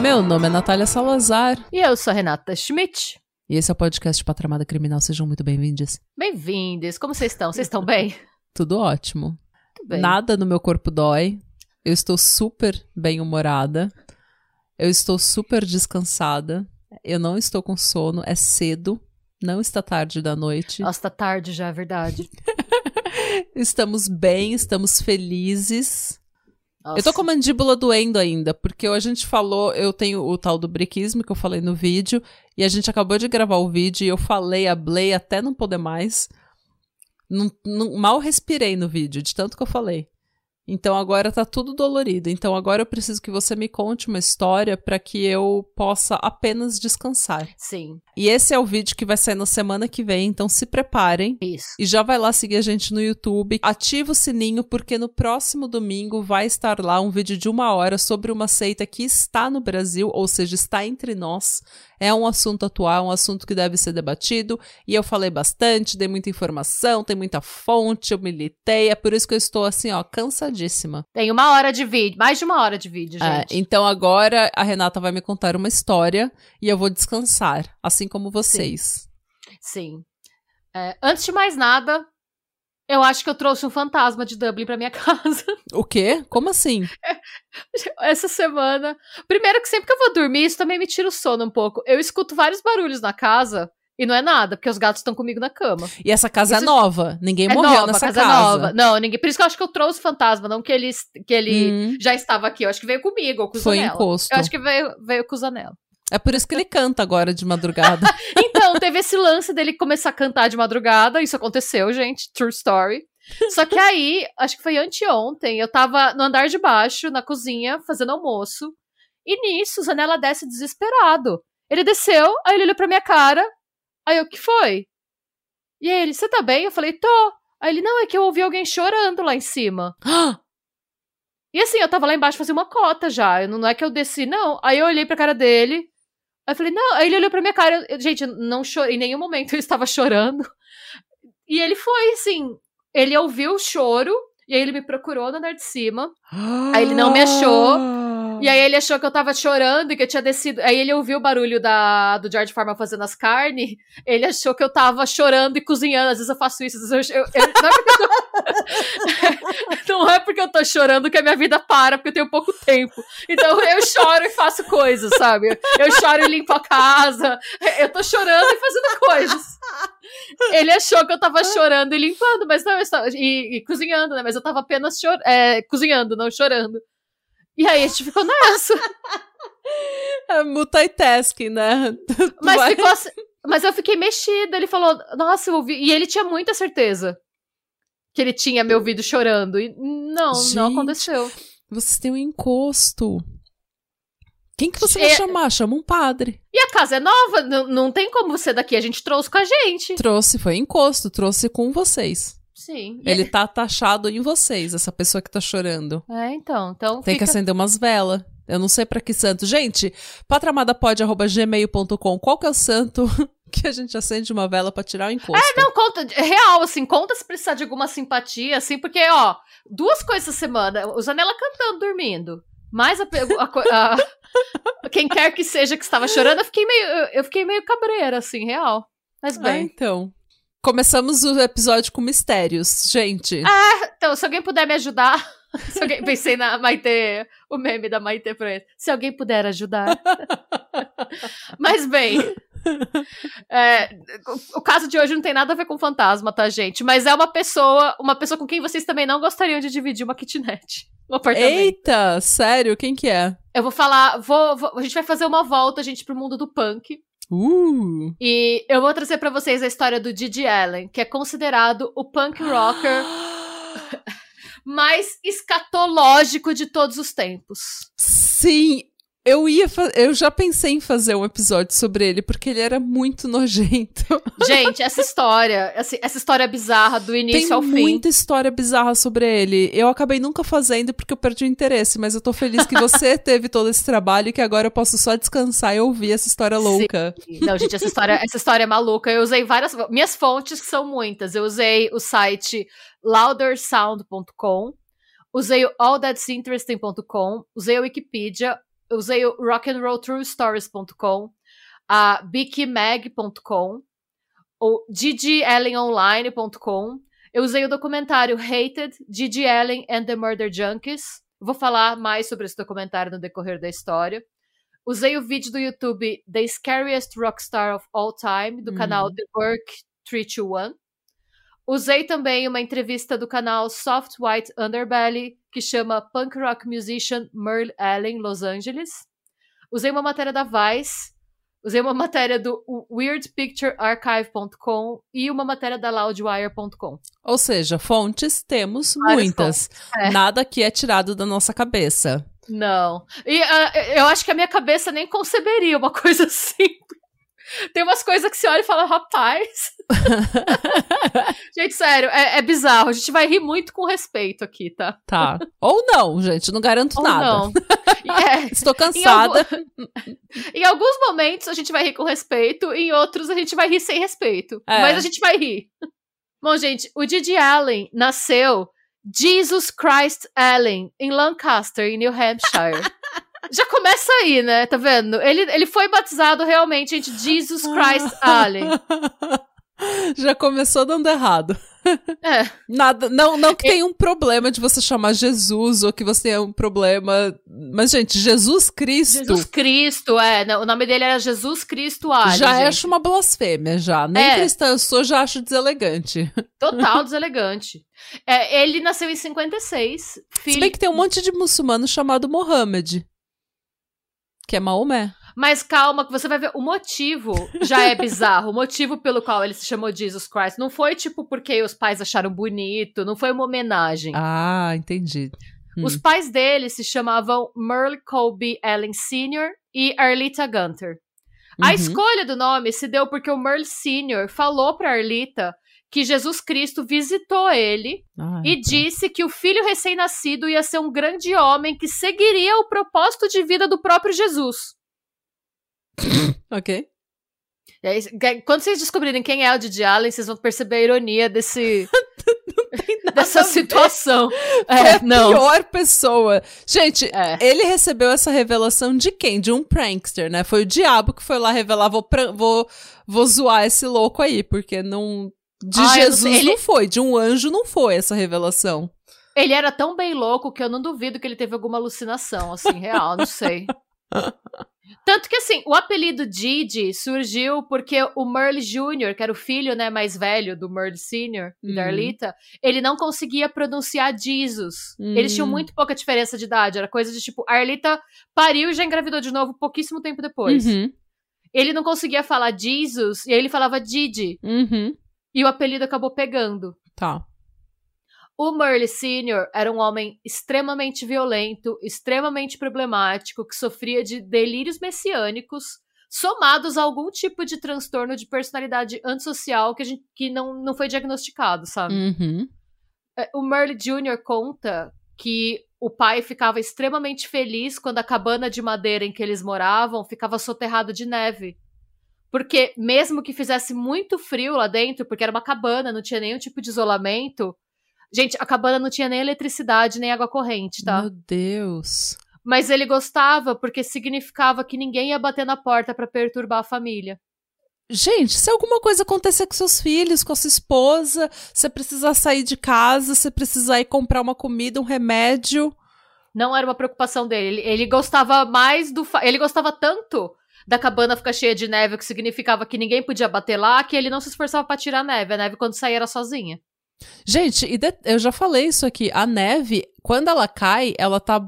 Meu nome é Natália Salazar. E eu sou a Renata Schmidt. E esse é o podcast Patramada Criminal. Sejam muito bem-vindos. Bem-vindos. Como vocês estão? Vocês estão bem? Tudo ótimo. Tudo bem. Nada no meu corpo dói. Eu estou super bem-humorada. Eu estou super descansada. Eu não estou com sono. É cedo. Não está tarde da noite. Nossa, tá tarde já, é verdade. Estamos bem, estamos felizes. Nossa. Eu tô com a mandíbula doendo ainda, porque a gente falou, eu tenho o tal do briquismo que eu falei no vídeo, e a gente acabou de gravar o vídeo e eu falei, hablei até não poder mais. Não- não- mal respirei no vídeo, de tanto que eu falei. Então agora tá tudo dolorido. Então agora eu preciso que você me conte uma história pra que eu possa apenas descansar. Sim, E esse é o vídeo que vai sair na semana que vem, então se preparem. isso. E já vai lá seguir a gente no YouTube. Ativa o sininho, porque no próximo domingo vai estar lá um vídeo de uma hora sobre uma seita que está no Brasil, ou seja, está entre nós. É um assunto atual, um assunto que deve ser debatido. E eu falei bastante, dei muita informação, tem muita fonte, eu militei. É por isso que eu estou assim, ó, cansadíssima. Tem uma hora de vídeo, mais de uma hora de vídeo, É, gente. então agora a Renata vai me contar uma história e eu vou descansar, assim como vocês. Sim. É, antes de mais nada, eu acho que eu trouxe um fantasma de Dublin pra minha casa O quê? Como assim? essa semana. Primeiro que sempre que eu vou dormir, isso também me tira o sono um pouco. Eu escuto vários barulhos na casa e não é nada, porque os gatos estão comigo na cama. E essa casa é Isso- nova. Ninguém é morreu nova, nessa casa, casa. é nova. Não, ninguém. Por isso que eu acho que eu trouxe o fantasma, não que ele, que ele Hum, já estava aqui. Eu acho que veio comigo, ou com o foi Zanella. encosto. Eu acho que veio, veio com o Zanella. É por isso que ele canta agora de madrugada. Então, teve esse lance dele começar a cantar de madrugada. Isso aconteceu, gente. True story. Só que aí, acho que foi anteontem, eu tava no andar de baixo, na cozinha, fazendo almoço. E nisso, o Zanella desce desesperado. Ele desceu, aí ele olhou pra minha cara. Aí eu, o que foi? E aí ele, você tá bem? Eu falei, tô. Aí ele, não, é que eu ouvi alguém chorando lá em cima. E assim, eu tava lá embaixo fazendo uma cota já. não é que eu desci, não. Aí eu olhei pra cara dele. Aí eu falei, não. Aí ele olhou pra minha cara. eu- gente, não chorei. Em nenhum momento eu estava chorando. E ele foi, assim. Ele ouviu o choro. E aí ele me procurou no andar de cima. Aí ele não me achou. E aí ele achou que eu tava chorando e que eu tinha descido. Aí ele ouviu o barulho da, do George Foreman fazendo as carnes. Ele achou que eu tava chorando e cozinhando. Às vezes eu faço isso. Às vezes eu, eu- eu- não, é eu tô, não é porque eu tô chorando que a minha vida para, porque eu tenho pouco tempo. Então eu choro e faço coisas, sabe? Eu choro e limpo a casa. Eu tô chorando e fazendo coisas. Ele achou que eu tava chorando e limpando, mas não, eu estava, e, e cozinhando, né? Mas eu tava apenas chor, é, cozinhando, não chorando. E aí a gente ficou nessa. É multitasking, né? Mas vai- ficou assim- Mas eu fiquei mexida. Ele falou, nossa, eu ouvi. E ele tinha muita certeza que ele tinha me ouvido chorando. E não, Gente. não aconteceu. Vocês têm um encosto. Quem que você vai É- chamar? Chama um padre. E a casa é nova, não, não tem como você daqui. A gente trouxe com a gente. Trouxe, foi encosto, trouxe com vocês. Sim. Ele tá taxado em vocês, essa pessoa que tá chorando. É, então. Então Tem que fica... acender umas velas. Eu não sei pra que santo. Gente, patramadapod.gmail.com. Qual que é o santo que a gente acende uma vela pra tirar o encosto? É, Não, conta, é real, assim, conta se precisar de alguma simpatia, assim, porque, ó, duas coisas essa semana. O Zanella cantando, dormindo. Mais a, a a- quem quer que seja que estava chorando, eu fiquei meio, eu- fiquei meio cabreira, assim, real. Mas Ah, bem. então. Começamos o episódio com mistérios. Gente, Então, se alguém puder me ajudar. Se alguém, pensei na Maite, o meme da Maite pra ele. Se alguém puder ajudar. Mas bem. é, o, o caso de hoje não tem nada a ver com fantasma, tá, gente? Mas é uma pessoa, uma pessoa com quem vocês também não gostariam de dividir uma kitnet. Um apartamento. eita, sério, quem que é? Eu vou falar, vou, vou- a gente vai fazer uma volta, gente, pro mundo do punk. Uh, E eu vou trazer pra vocês a história do Didi Allen, que é considerado o punk rocker mais escatológico de todos os tempos. Sim, Eu ia eu já pensei em fazer um episódio sobre ele, porque ele era muito nojento. Gente, essa história, essa, essa história bizarra do início Tem ao fim. Tem muita história bizarra sobre ele. Eu acabei nunca fazendo porque eu perdi o interesse, mas eu tô feliz que você teve todo esse trabalho e que agora eu posso só descansar e ouvir essa história louca. Sim. Não, gente, essa história, essa história é maluca. Eu usei várias. Minhas fontes, são muitas. Eu usei o site loudersound.com, usei o allthat'sinteresting.com, usei o Wikipedia, usei o rockandrolltruestories.com, a bikimag.com, o ggellenonline.com. Eu usei o documentário Hated, Gigi Allen and the Murder Junkies. Vou falar mais sobre esse documentário no decorrer da história. Usei o vídeo do YouTube The Scariest Rockstar of All Time, do canal The Work 321. Usei também uma entrevista do canal Soft White Underbelly, que chama Punk Rock Musician Merle Allen, Los Angeles. Usei uma matéria da Vice. Usei uma matéria do weirdpicturearchive.com e uma matéria da loudwire.com. Ou seja, fontes temos Várias muitas. É. Nada que é tirado da nossa cabeça. Não. E uh, eu acho que a minha cabeça nem conceberia uma coisa assim. Tem umas coisas que você olha e fala, rapaz. gente, sério, é, é, bizarro. A gente vai rir muito com respeito aqui, tá? Tá. Ou não, gente, não garanto Ou nada. Não. É, Estou cansada. Em, algum... em, alguns momentos a gente vai rir com respeito, em outros a gente vai rir sem respeito. É. Mas a gente vai rir. Bom, gente, o Didi Allen nasceu Jesus Christ Allen, em Lancaster, em New Hampshire. Já começa aí, né? Tá vendo? Ele, ele foi batizado realmente entre Jesus Christ Allen. Já começou dando errado. É. Nada, não, não que tenha um problema de você chamar Jesus ou que você tenha um problema. Mas, gente, Jesus Cristo. Jesus Cristo, é. O nome dele era Jesus Cristo Allen. Já gente. acho uma blasfêmia, já. Nem é. cristã eu sou, já acho deselegante. Total deselegante. É, ele nasceu em 56. Filho... Se bem que tem um monte de muçulmano chamado Mohammed. Que é Maomé. Mas calma, que você vai ver. O motivo já é bizarro. o motivo pelo qual ele se chamou Jesus Christ não foi tipo porque os pais acharam bonito, não foi uma homenagem. Ah, entendi. Hum. Os pais dele se chamavam Merle Colby Allen Sr. e Arlita Gunter. A uhum. escolha do nome se deu porque o Merle Sr. falou para Arlita que Jesus Cristo visitou ele Ai, e tá. disse que o filho recém-nascido ia ser um grande homem que seguiria o propósito de vida do próprio Jesus. ok. Aí, quando vocês descobrirem quem é o Didi Allen, vocês vão perceber a ironia desse. dessa situação. É, a não. pior pessoa. Gente, é. ele recebeu essa revelação de quem? De um prankster, né? Foi o diabo que foi lá revelar, vou, vou, vou zoar esse louco aí, porque não. De ah, Jesus não, ele... não foi, de um anjo não foi essa revelação. Ele era tão bem louco que eu não duvido que ele teve alguma alucinação, assim, real, não sei. Tanto que, assim, o apelido Didi surgiu porque o Merle Jr., que era o filho né, mais velho do Merle Sr. e da uhum. Arlita, ele não conseguia pronunciar Jesus. Eles tinham hum. muito pouca diferença de idade. Era coisa de tipo, a Arlita pariu e já engravidou de novo pouquíssimo tempo depois. Uhum. Ele não conseguia falar Jesus e aí ele falava Didi. Uhum. E o apelido acabou pegando. Tá. O Merle Sr. era um homem extremamente violento, extremamente problemático, que sofria de delírios messiânicos, somados a algum tipo de transtorno de personalidade antissocial que, a gente, que não, não foi diagnosticado, sabe? Uhum. É, o Merle Jr. conta que o pai ficava extremamente feliz quando a cabana de madeira em que eles moravam ficava soterrada de neve. Porque mesmo que fizesse muito frio lá dentro, porque era uma cabana, não tinha nenhum tipo de isolamento, Gente, a cabana não tinha nem eletricidade, nem água corrente, tá? Meu Deus. Mas ele gostava porque significava que ninguém ia bater na porta para perturbar a família. Gente, se alguma coisa acontecer com seus filhos, com a sua esposa, você precisar sair de casa, você precisar ir comprar uma comida, um remédio. Não era uma preocupação dele. Ele, ele gostava mais do. Ele gostava tanto da cabana ficar cheia de neve, que significava que ninguém podia bater lá, que ele não se esforçava para tirar a neve. A neve, quando saía, era sozinha. Gente, eu já falei isso aqui. A neve, quando ela cai, ela tá,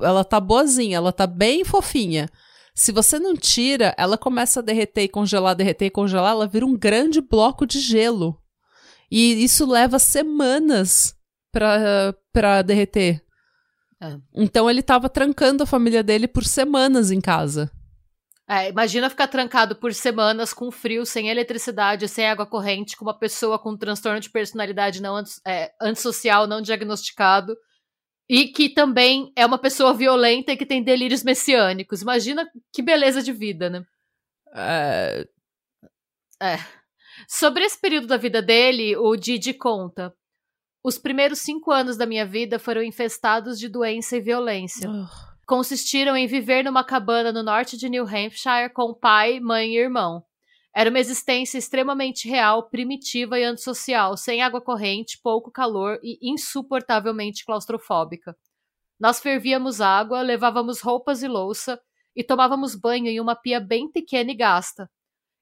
ela tá boazinha, ela tá bem fofinha. Se você não tira, ela começa a derreter e congelar, derreter e congelar, ela vira um grande bloco de gelo. E isso leva semanas pra, pra derreter. É. Então ele tava trancando a família dele por semanas em casa. É, imagina ficar trancado por semanas com frio, sem eletricidade, sem água corrente, com uma pessoa com um transtorno de personalidade não é, antissocial, não diagnosticado, e que também é uma pessoa violenta e que tem delírios messiânicos. Imagina que beleza de vida, né? É... É. Sobre esse período da vida dele, o Didi conta. Os primeiros cinco anos da minha vida foram infestados de doença e violência. Oh. Consistiram em viver numa cabana no norte de New Hampshire com pai, mãe e irmão. Era uma existência extremamente real, primitiva e antissocial, sem água corrente, pouco calor e insuportavelmente claustrofóbica. Nós fervíamos água, levávamos roupas e louça e tomávamos banho em uma pia bem pequena e gasta.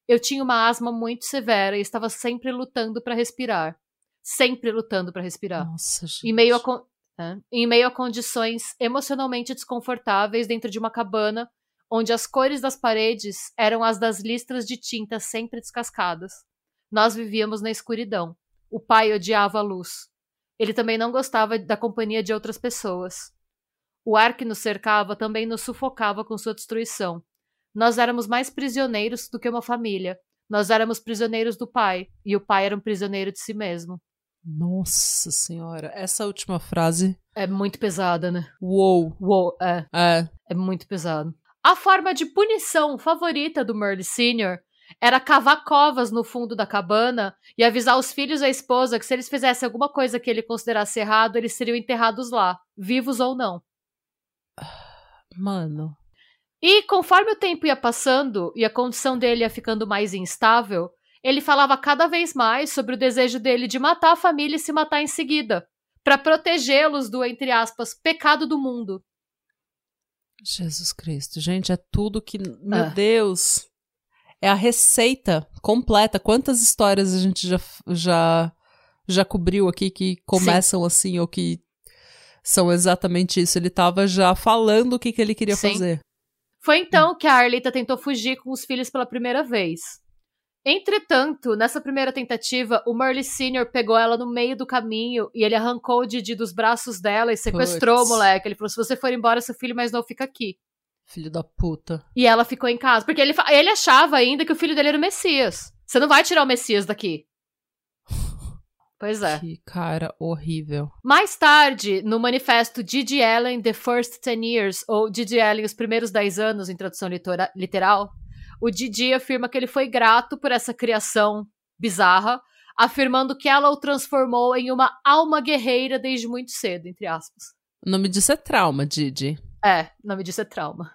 Eu tinha uma asma muito severa e estava sempre lutando para respirar. Sempre lutando para respirar. Nossa, gente. Em meio a, né? Em meio a condições emocionalmente desconfortáveis dentro de uma cabana, onde as cores das paredes eram as das listras de tinta sempre descascadas. Nós vivíamos na escuridão. O pai odiava a luz. Ele também não gostava da companhia de outras pessoas. O ar que nos cercava também nos sufocava com sua destruição. Nós éramos mais prisioneiros do que uma família. Nós éramos prisioneiros do pai, e o pai era um prisioneiro de si mesmo. Nossa senhora, essa última frase. É muito pesada, né? Uou. Uou, é. É. É muito pesado. A forma de punição favorita do Merle Sr. era cavar covas no fundo da cabana e avisar os filhos e a esposa que se eles fizessem alguma coisa que ele considerasse errado, eles seriam enterrados lá, vivos ou não. Mano. E conforme o tempo ia passando e a condição dele ia ficando mais instável, ele falava cada vez mais sobre o desejo dele de matar a família e se matar em seguida, para protegê-los do, entre aspas, pecado do mundo. Jesus Cristo, gente, é tudo que. Meu Ah. Deus! É a receita completa. Quantas histórias a gente já, já, já cobriu aqui que começam assim ou que são exatamente isso? Ele tava já falando o que, que ele queria Sim. fazer. Foi então que a Arlita tentou fugir com os filhos pela primeira vez. Entretanto, nessa primeira tentativa, o Merle Sr. pegou ela no meio do caminho e ele arrancou o Didi dos braços dela e sequestrou Puts. o moleque. Ele falou: se você for embora, seu filho mais novo fica aqui. Filho da puta. E ela ficou em casa. Porque ele, ele achava ainda que o filho dele era o Messias. Você não vai tirar o Messias daqui. Pois é. Que cara horrível. Mais tarde, no manifesto Didi Allen The First Ten Years, ou Didi Allen Os Primeiros Dez Anos, em tradução literal, o Didi afirma que ele foi grato por essa criação bizarra, afirmando que ela o transformou em uma alma guerreira desde muito cedo, entre aspas. O nome disso é trauma, Didi. É, o nome disso é trauma.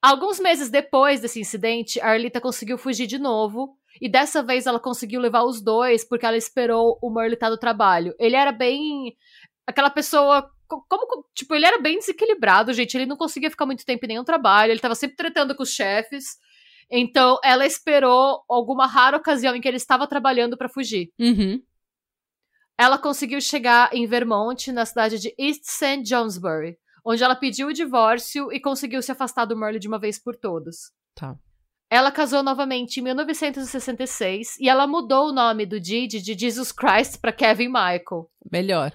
Alguns meses depois desse incidente, a Arlita conseguiu fugir de novo. E dessa vez ela conseguiu levar os dois porque ela esperou o Merle estar do trabalho. Ele era bem. aquela pessoa. co- Como, tipo, ele era bem desequilibrado, gente. Ele não conseguia ficar muito tempo em nenhum trabalho. Ele tava sempre tretando com os chefes. Então ela esperou alguma rara ocasião em que ele estava trabalhando para fugir. Uhum. Ela conseguiu chegar em Vermont, na cidade de East St. Johnsbury, onde ela pediu o divórcio e conseguiu se afastar do Merle de uma vez por todas. Tá. Ela casou novamente em 1966 e ela mudou o nome do Didi de Jesus Christ para Kevin Michael. Melhor.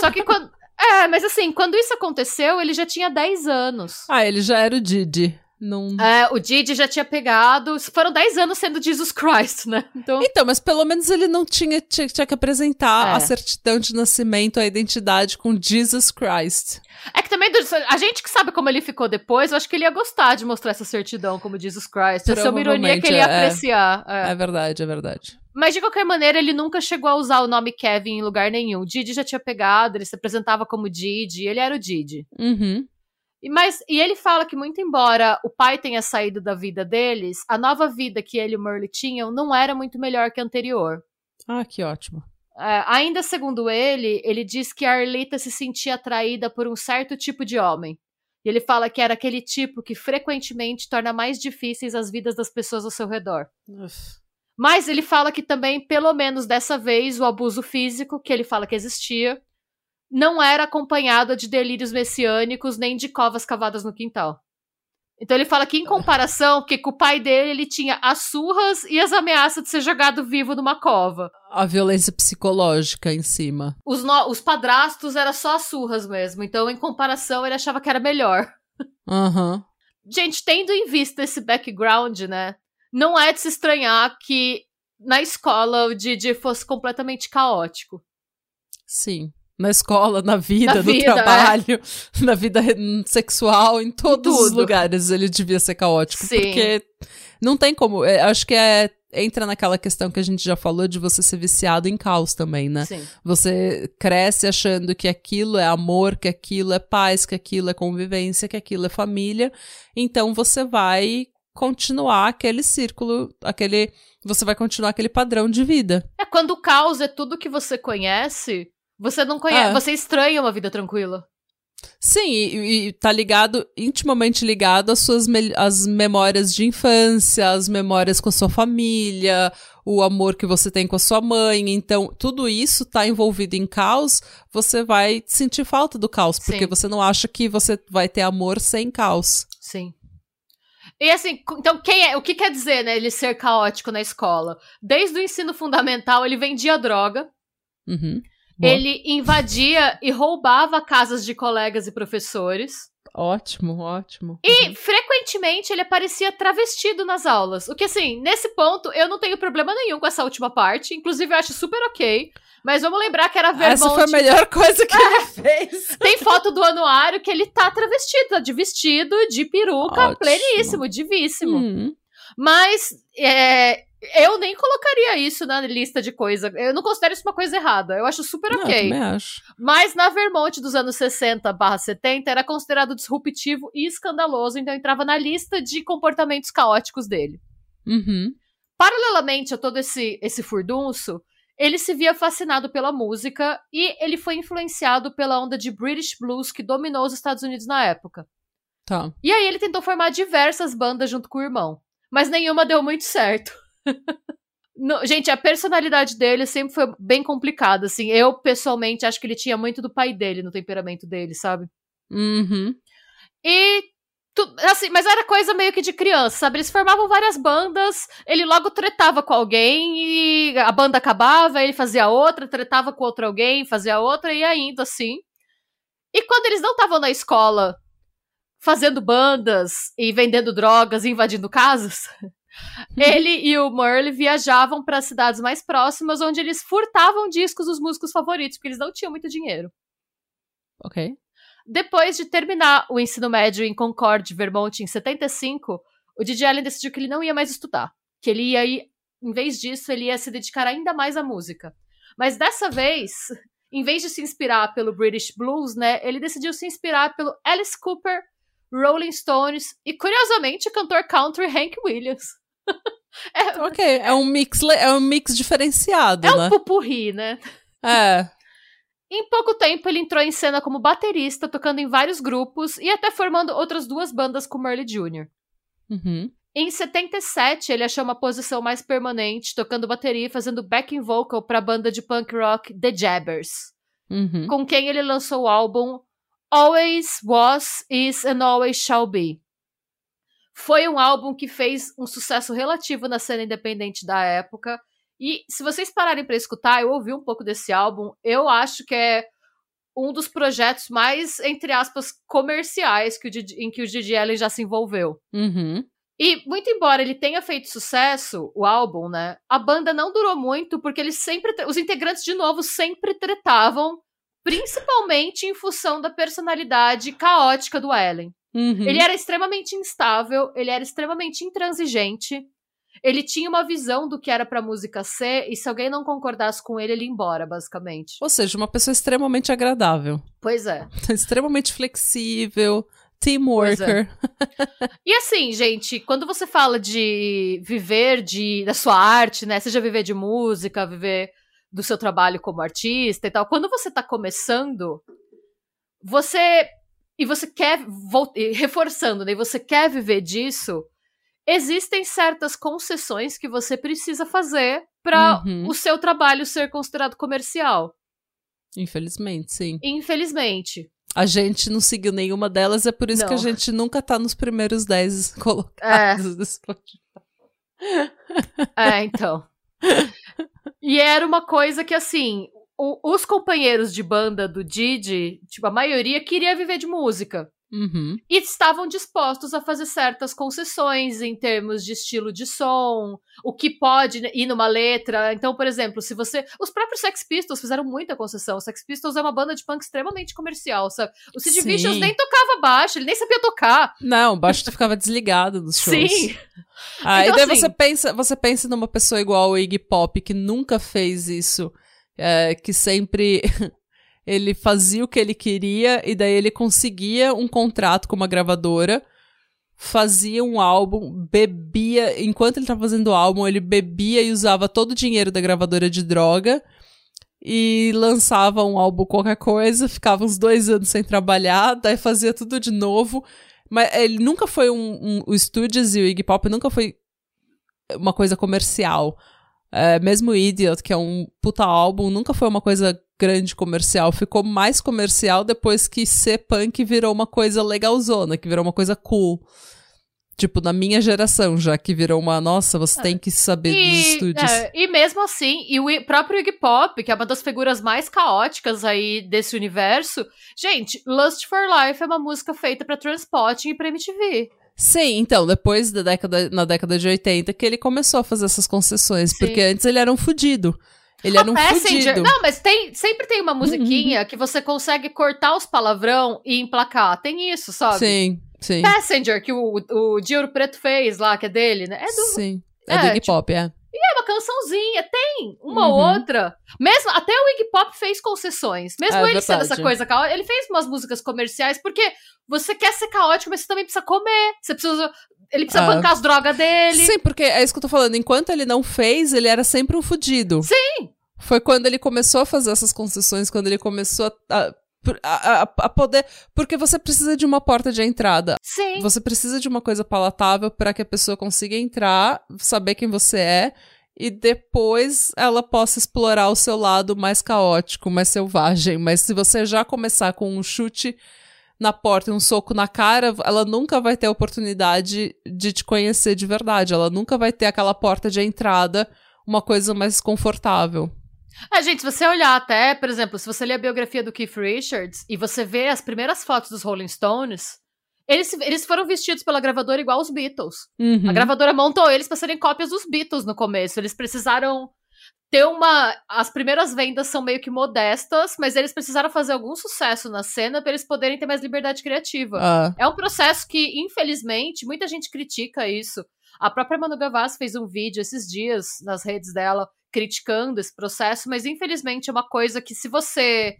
Só que quando. É, mas assim, quando isso aconteceu, ele já tinha 10 anos. Ah, ele já era o Didi. Não. É, o Didi já tinha pegado. Foram 10 anos sendo Jesus Christ, né? Então. Então, mas pelo menos ele não tinha, tinha, tinha que apresentar É. a certidão de nascimento, a identidade com Jesus Christ. É que também, a gente que sabe como ele ficou depois, eu acho que ele ia gostar de mostrar essa certidão como Jesus Christ. Essa é uma ironia que ele ia Provavelmente, é. apreciar. é. É verdade, é verdade. Mas de qualquer maneira, ele nunca chegou a usar o nome Kevin em lugar nenhum. O Didi já tinha pegado, ele se apresentava como Didi, ele era o Didi. Uhum. E, mas, e ele fala que, muito embora o pai tenha saído da vida deles, a nova vida que ele e o Merle tinham não era muito melhor que a anterior. Ah, que ótimo. É, ainda segundo ele, ele diz que a Arlita se sentia atraída por um certo tipo de homem. E ele fala que era aquele tipo que frequentemente torna mais difíceis as vidas das pessoas ao seu redor. Mas ele fala que também, pelo menos dessa vez, o abuso físico, que ele fala que existia, não era acompanhado de delírios messiânicos nem de covas cavadas no quintal. Então ele fala que, em comparação, porque com o pai dele ele tinha as surras e as ameaças de ser jogado vivo numa cova. a violência psicológica em cima. Os, no- os padrastos era só as surras mesmo. Então, em comparação, ele achava que era melhor. Aham. Gente, tendo em vista esse background, né? Não é de se estranhar que na escola o Didi fosse completamente caótico. Sim. Na escola, na vida, Na no vida, é. trabalho, na vida sexual, em todos os tudo. lugares ele devia ser caótico. Sim. Porque não tem como. é, acho que é. Entra naquela questão que a gente já falou de você ser viciado em caos também, né? Sim. Você cresce achando que aquilo é amor, que aquilo é paz, que aquilo é convivência, que aquilo é família. Então você vai continuar aquele círculo, aquele. Você vai continuar aquele padrão de vida. É quando o caos é tudo que você conhece, você não conhece, É. você estranha uma vida tranquila. Sim, e, e tá ligado, intimamente ligado às suas me- às memórias de infância, as memórias com a sua família, o amor que você tem com a sua mãe. Então, tudo isso tá envolvido em caos, você vai sentir falta do caos, porque Sim. você não acha que você vai ter amor sem caos. Sim. E assim, então quem é, o que quer dizer, né, ele ser caótico na escola? Desde o ensino fundamental, ele vendia droga, Uhum. Boa. ele invadia e roubava casas de colegas e professores. Ótimo, ótimo. E frequentemente ele aparecia travestido nas aulas. O que, assim, nesse ponto eu não tenho problema nenhum com essa última parte. Inclusive, eu acho super ok. Mas vamos lembrar que era Vermont. Essa foi a melhor coisa que ele fez. Tem foto do anuário que ele tá travestido, tá de vestido, de peruca, Ótimo. pleníssimo, divíssimo. Hum. Mas é, eu nem colocaria isso na lista de coisa. Eu não considero isso uma coisa errada. Eu acho super Não, eu ok. também acho. Mas na Vermont dos anos 60 barra 70 era considerado disruptivo e escandaloso, então entrava na lista de comportamentos caóticos dele. Uhum. Paralelamente a todo esse, esse furdunço, ele se via fascinado pela música e ele foi influenciado pela onda de British Blues que dominou os Estados Unidos na época. Tá. E aí ele tentou formar diversas bandas junto com o irmão, mas nenhuma deu muito certo. No- gente, a personalidade dele sempre foi bem complicada, assim. Eu, pessoalmente, acho que ele tinha muito do pai dele no temperamento dele, sabe? Uhum. E. tu- assim, mas era coisa meio que de criança, sabe? Eles formavam várias bandas, ele logo tretava com alguém e a banda acabava, ele fazia outra, tretava com outro alguém, fazia outra e ia indo assim. E quando eles não estavam na escola fazendo bandas e vendendo drogas e invadindo casas, ele e o Merle viajavam para cidades mais próximas onde eles furtavam discos dos músicos favoritos, porque eles não tinham muito dinheiro. Ok. Depois de terminar o ensino médio em Concord, Vermont, em 75, o Didi Allen decidiu que ele não ia mais estudar. Que ele ia ir, em vez disso, ele ia se dedicar ainda mais à música. Mas dessa vez, em vez de se inspirar pelo British Blues, né, ele decidiu se inspirar pelo Alice Cooper, Rolling Stones e, curiosamente, o cantor country Hank Williams. Ok, é um mix, é um mix diferenciado, É um né? pupurri, né? É. Em pouco tempo, ele entrou em cena como baterista, tocando em vários grupos e até formando outras duas bandas com Merle Jr. Uhum. Em 77, ele achou uma posição mais permanente, tocando bateria e fazendo backing vocal para a banda de punk rock The Jabbers, Uhum. com quem ele lançou o álbum Always Was, Is and Always Shall Be. Foi um álbum que fez um sucesso relativo na cena independente da época. E se vocês pararem para escutar, eu ouvi um pouco desse álbum, eu acho que é um dos projetos mais, entre aspas, comerciais que o Didi- em que o Didi Allen já se envolveu. Uhum. E, muito embora ele tenha feito sucesso, o álbum, né? A banda não durou muito, porque eles sempre. Os integrantes, de novo, sempre tretavam, principalmente em função da personalidade caótica do Ellen. Uhum. Ele era extremamente instável, ele era extremamente intransigente. Ele tinha uma visão do que era pra música ser, e se alguém não concordasse com ele, ele ia embora, basicamente. Ou seja, uma pessoa extremamente agradável. Pois é. extremamente flexível, teamworker. E assim, gente, quando você fala de viver de, da sua arte, né? Seja viver de música, viver do seu trabalho como artista e tal, quando você tá começando, você. E você quer. Reforçando, né? E você quer viver disso, existem certas concessões que você precisa fazer para Uhum. o seu trabalho ser considerado comercial. Infelizmente, sim. Infelizmente. A gente não seguiu nenhuma delas, é por isso que a Não. gente nunca tá nos primeiros 10 É. colocados do Spotify. É, então. E era uma coisa que, assim, o- os companheiros de banda do Didi, tipo, a maioria queria viver de música. Uhum. E estavam dispostos a fazer certas concessões em termos de estilo de som, o que pode ir numa letra. Então, por exemplo, se você. Os próprios Sex Pistols fizeram muita concessão. O Sex Pistols é uma banda de punk extremamente comercial, sabe? O Sid Sim. Vicious nem tocava baixo, ele nem sabia tocar. Não, o baixo ficava desligado nos shows. Sim. Ah, Então, e daí assim- você pensa, você pensa numa pessoa igual o Iggy Pop que nunca fez isso, é, que sempre ele fazia o que ele queria e daí ele conseguia um contrato com uma gravadora, fazia um álbum, bebia, enquanto ele estava fazendo o álbum, ele bebia e usava todo o dinheiro da gravadora de droga e lançava um álbum qualquer coisa, ficava uns dois anos sem trabalhar, daí fazia tudo de novo. Mas ele nunca foi um, um- O Studios e o Iggy Pop nunca foi uma coisa comercial. É, mesmo Idiot, que é um puta álbum, nunca foi uma coisa grande comercial. Ficou mais comercial depois que ser punk virou uma coisa legalzona, que virou uma coisa cool. Tipo, na minha geração, já que virou uma, nossa, você tem que saber dos E, estúdios. é, e mesmo assim, e o próprio Iggy Pop, que é uma das figuras mais caóticas aí desse universo, gente, Lust for Life é uma música feita pra Transpotting e pra MTV. Sim, então, depois da década, na década de 80, que ele começou a fazer essas concessões, Sim. porque antes ele era um fudido. Ele A era um Passenger- fudido. Não, mas tem, sempre tem uma musiquinha que você consegue cortar os palavrão e emplacar. Tem isso, sabe? Sim, sim. Passenger, que o, o Ouro Preto fez lá, que é dele, né? É do, Sim. É, É, do Iggy tipo, Pop, é. É uma cançãozinha, tem uma ou Uhum. outra. Mesmo até o Iggy Pop fez concessões. Mesmo É ele sendo essa coisa caótica, ele fez umas músicas comerciais porque você quer ser caótico, mas você também precisa comer. Você precisa ele precisa Ah. bancar as drogas dele. Sim, porque é isso que eu tô falando. Enquanto ele não fez, ele era sempre um fudido. Sim. Foi quando ele começou a fazer essas concessões, quando ele começou a, a, a- a poder. Porque você precisa de uma porta de entrada. Sim. Você precisa de uma coisa palatável para que a pessoa consiga entrar, saber quem você é. E depois ela possa explorar o seu lado mais caótico, mais selvagem. Mas se você já começar com um chute na porta e um soco na cara, ela nunca vai ter a oportunidade de te conhecer de verdade. Ela nunca vai ter aquela porta de entrada, uma coisa mais confortável. Ah, gente, se você olhar até, por exemplo, se você ler a biografia do Keith Richards e você vê as primeiras fotos dos Rolling Stones, eles, eles foram vestidos pela gravadora igual os Beatles. Uhum. A gravadora montou eles para serem cópias dos Beatles no começo. Eles precisaram ter uma. As primeiras vendas são meio que modestas, mas eles precisaram fazer algum sucesso na cena para eles poderem ter mais liberdade criativa. Ah, É um processo que, infelizmente, muita gente critica isso. A própria Manu Gavassi fez um vídeo esses dias nas redes dela criticando esse processo, mas infelizmente é uma coisa que se você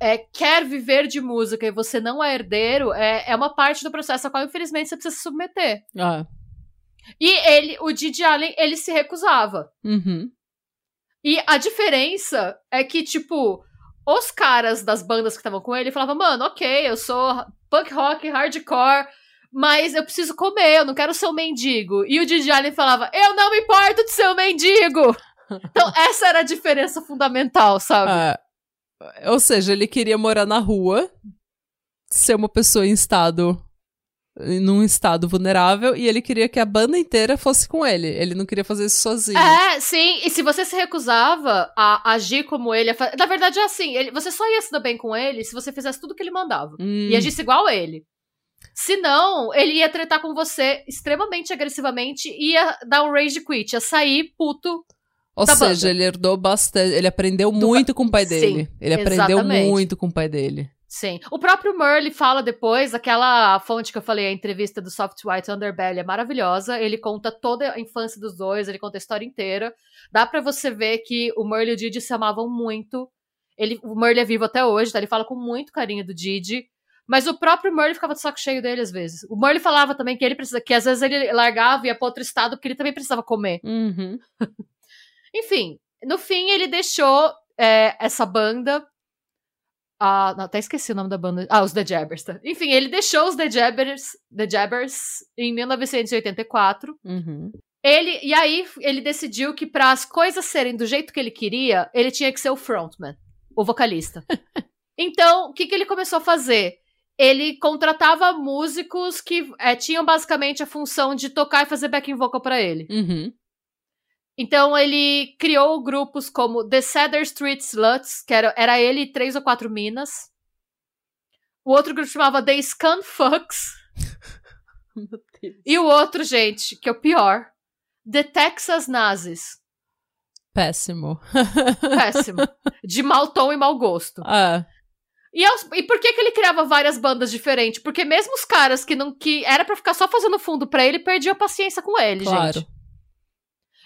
é, quer viver de música e você não é herdeiro, é, é uma parte do processo a qual infelizmente você precisa se submeter. ah. E ele, o Didi Allen, ele se recusava. Uhum. E a diferença é que, tipo, os caras das bandas que estavam com ele falavam, mano, ok, eu sou punk rock, hardcore, mas eu preciso comer, eu não quero ser um mendigo. E o Didi Allen falava, eu não me importo de ser um mendigo! Então, essa era a diferença fundamental, sabe? Ah, ou seja, ele queria morar na rua, ser uma pessoa em estado. num estado vulnerável, e ele queria que a banda inteira fosse com ele. Ele não queria fazer isso sozinho. É, sim, e se você se recusava a agir como ele, a fa- na verdade é assim, ele- você só ia se dar bem com ele se você fizesse tudo que ele mandava. Hum, e agisse igual a ele. Se não, ele ia tretar com você extremamente agressivamente e ia dar um rage quit, ia sair puto. Ou da seja, banda. ele herdou bastante. Ele aprendeu Do muito com o pai Sim, dele. ele aprendeu exatamente. muito com o pai dele. Sim. O próprio Merle fala depois, aquela fonte que eu falei, a entrevista do Soft White Underbelly é maravilhosa. Ele conta toda a infância dos dois, ele conta a história inteira. Dá pra você ver que o Merle e o Didi se amavam muito. Ele, o Merle é vivo até hoje, tá? Ele fala com muito carinho do Didi. Mas o próprio Merle ficava de saco cheio dele às vezes. O Merle falava também que ele precisa, que às vezes ele largava e ia pra outro estado porque ele também precisava comer. Uhum. Enfim, no fim ele deixou é, essa banda. Ah, não, até esqueci o nome da banda. Ah, os The Jabbers, tá? Enfim, ele deixou os The Jabbers, The Jabbers em 1984. Uhum. Ele, e aí ele decidiu que para as coisas serem do jeito que ele queria, ele tinha que ser o frontman, o vocalista. então, o que, que ele começou a fazer? Ele contratava músicos que é, tinham basicamente a função de tocar e fazer backing vocal para ele. Uhum. Então ele criou grupos como The Cedar Street Sluts, que era, era ele e três ou quatro minas. O outro grupo chamava The Scan Fucks. e o outro, gente, que é o pior, The Texas Nazis. Péssimo. Péssimo. De mau tom e mau gosto. Ah. E, aos- e por que, que ele criava várias bandas diferentes? Porque mesmo os caras que não que era pra ficar só fazendo fundo pra ele, perdiam a paciência com ele, Claro. gente.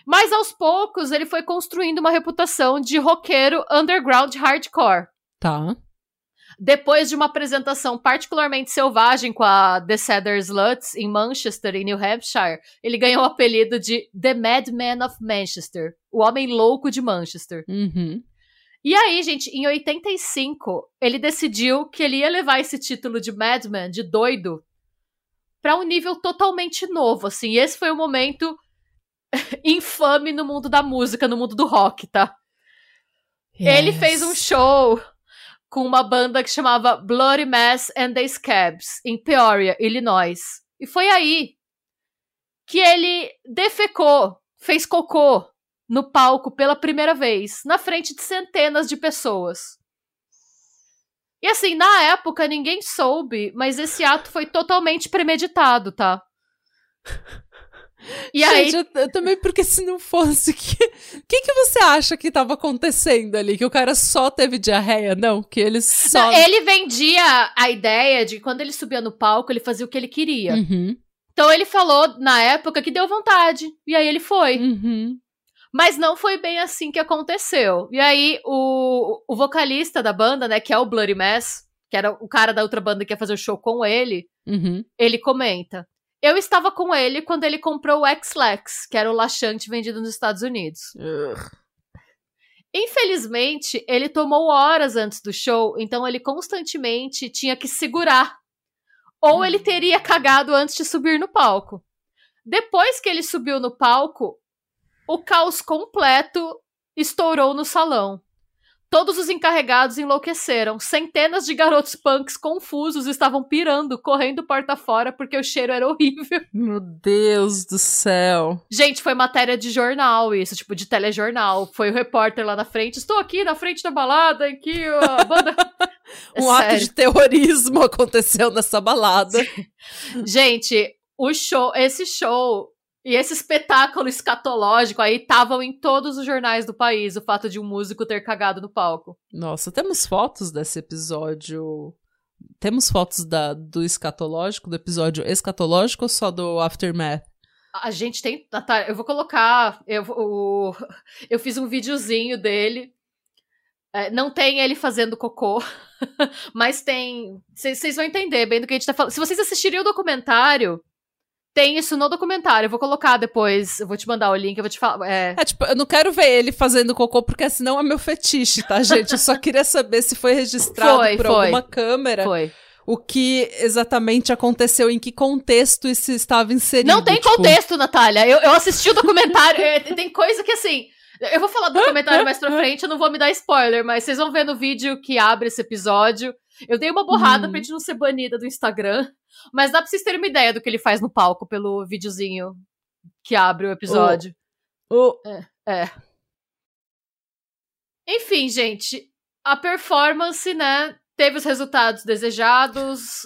Mas aos poucos ele foi construindo uma reputação de roqueiro underground hardcore. Tá. Depois de uma apresentação particularmente selvagem com a The Cedar Sluts em Manchester, em New Hampshire, ele ganhou o apelido de The Madman of Manchester, o Homem Louco de Manchester. Uhum. E aí, gente, em 85, ele decidiu que ele ia levar esse título de Madman, de doido, pra um nível totalmente novo, assim. Esse foi o momento infame no mundo da música, no mundo do rock, tá? Ele Yes. fez um show com uma banda que chamava Bloody Mass and the Scabs, em Peoria, Illinois. E foi aí que ele defecou, fez cocô no palco pela primeira vez, na frente de centenas de pessoas. E assim, na época ninguém soube, mas esse ato foi totalmente premeditado, tá? E aí, Gente, eu, eu também, porque se não fosse, que que, que você acha que tava acontecendo ali? Que o cara só teve diarreia? Não, que ele só. Não, ele vendia a ideia de que quando ele subia no palco, ele fazia o que ele queria. Uhum, Então ele falou na época que deu vontade. E aí ele foi. uhum. Mas não foi bem assim que aconteceu. E aí o, o vocalista da banda, né, que é o Bloody Mass, que era o cara da outra banda que ia fazer o show com ele, Uhum. ele comenta. Eu estava com ele quando ele comprou o X-Lex, que era o laxante vendido nos Estados Unidos. Infelizmente, ele tomou horas antes do show, então ele constantemente tinha que segurar. Ou ele teria cagado antes de subir no palco. Depois que ele subiu no palco, o caos completo estourou no salão. Todos os encarregados enlouqueceram. Centenas de garotos punks confusos estavam pirando, correndo porta fora porque o cheiro era horrível. Meu Deus do céu. Gente, foi matéria de jornal isso, tipo, de telejornal. Foi o repórter lá na frente. Estou aqui na frente da balada em que a banda. É um ato sério. de terrorismo aconteceu nessa balada. Gente, o show, esse show e esse espetáculo escatológico aí estavam em todos os jornais do país, o fato de um músico ter cagado no palco. Nossa, temos fotos desse episódio. Temos fotos da, do escatológico, do episódio escatológico ou só do Aftermath? A gente tem. Natália, eu vou colocar. Eu, o, eu fiz um videozinho dele. É, não tem ele fazendo cocô, mas tem. Vocês vão entender bem do que a gente tá falando. Se vocês assistirem o documentário, tem isso no documentário. Eu vou colocar depois. Eu vou te mandar o link, eu vou te falar. É, É, tipo, eu não quero ver ele fazendo cocô, porque senão é meu fetiche, tá, gente? Eu só queria saber se foi registrado Foi, por foi. alguma câmera foi. o que exatamente aconteceu, em que contexto isso estava inserido. Não tem tipo, contexto, Natália. Eu, eu assisti o documentário. é, tem coisa que assim. Eu vou falar do documentário mais pra frente, eu não vou me dar spoiler, mas vocês vão ver no vídeo que abre esse episódio. Eu dei uma borrada Hum. pra gente não ser banida do Instagram, mas dá pra vocês terem uma ideia do que ele faz no palco pelo videozinho que abre o episódio. o- É. Enfim, gente, a performance, né, teve os resultados desejados.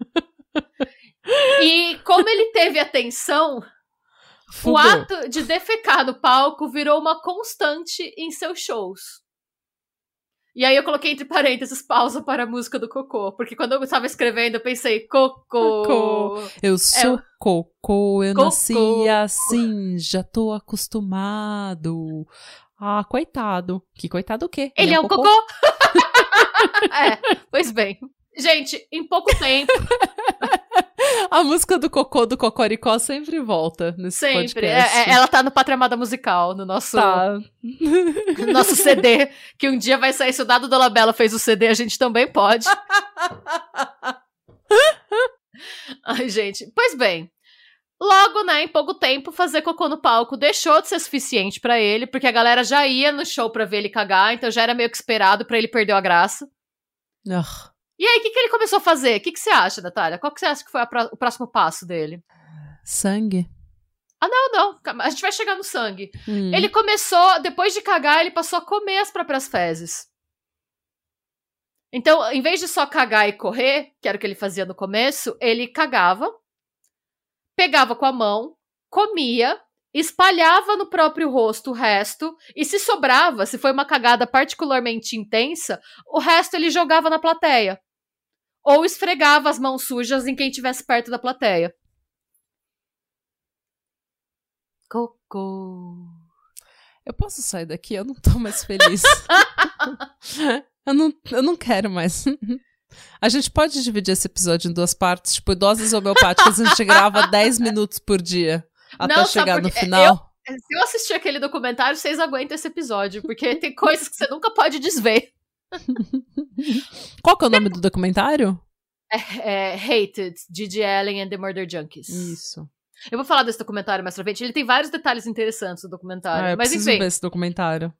e como ele teve atenção, o fudeu. ato de defecar no palco virou uma constante em seus shows. E aí eu coloquei entre parênteses pausa para a música do Cocô, porque quando eu estava escrevendo eu pensei, Cocô. Cocô. Eu sou cocô, eu É Cocô. nasci assim, já tô acostumado. Ah, coitado. Que coitado o quê? Ele é um cocô? é, pois bem. Gente, em pouco tempo, A música do cocô do Cocoricó sempre volta nesse sempre. podcast. é- é- ela tá no Patramada Musical, no nosso, Tá. no nosso CD, que um dia vai sair. Se o Dado Dolabella fez o CD, a gente também pode. Ai, gente. Pois bem. Logo, né, em pouco tempo, fazer cocô no palco deixou de ser suficiente pra ele, porque a galera já ia no show pra ver ele cagar, então já era meio que esperado pra ele perder a graça. Ah, E aí, o que, que ele começou a fazer? O que, que você acha, Natália? Qual que você acha que foi a pró- o próximo passo dele? sangue. Ah, não, não. A gente vai chegar no sangue. Hum. Ele começou, depois de cagar, ele passou a comer as próprias fezes. Então, em vez de só cagar e correr, que era o que ele fazia no começo, ele cagava, pegava com a mão, comia, espalhava no próprio rosto o resto, e se sobrava, se foi uma cagada particularmente intensa, o resto ele jogava na plateia. Ou esfregava as mãos sujas em quem estivesse perto da plateia. Cocô. Eu posso sair daqui? Eu não tô mais feliz. eu, não, eu não quero mais. A gente pode dividir esse episódio em duas partes, tipo, doses homeopáticas, a gente grava 10 minutos por dia até Não, chegar no final. Se eu assistir aquele documentário, vocês aguentam esse episódio, porque tem coisas que você nunca pode desver. Qual que é o nome do documentário? É, é Hated, Gigi Allen and the Murder Junkies. Isso. Eu vou falar desse documentário mais pra frente. Ele tem vários detalhes interessantes no documentário. Ah, eu Mas preciso enfim, ver esse documentário.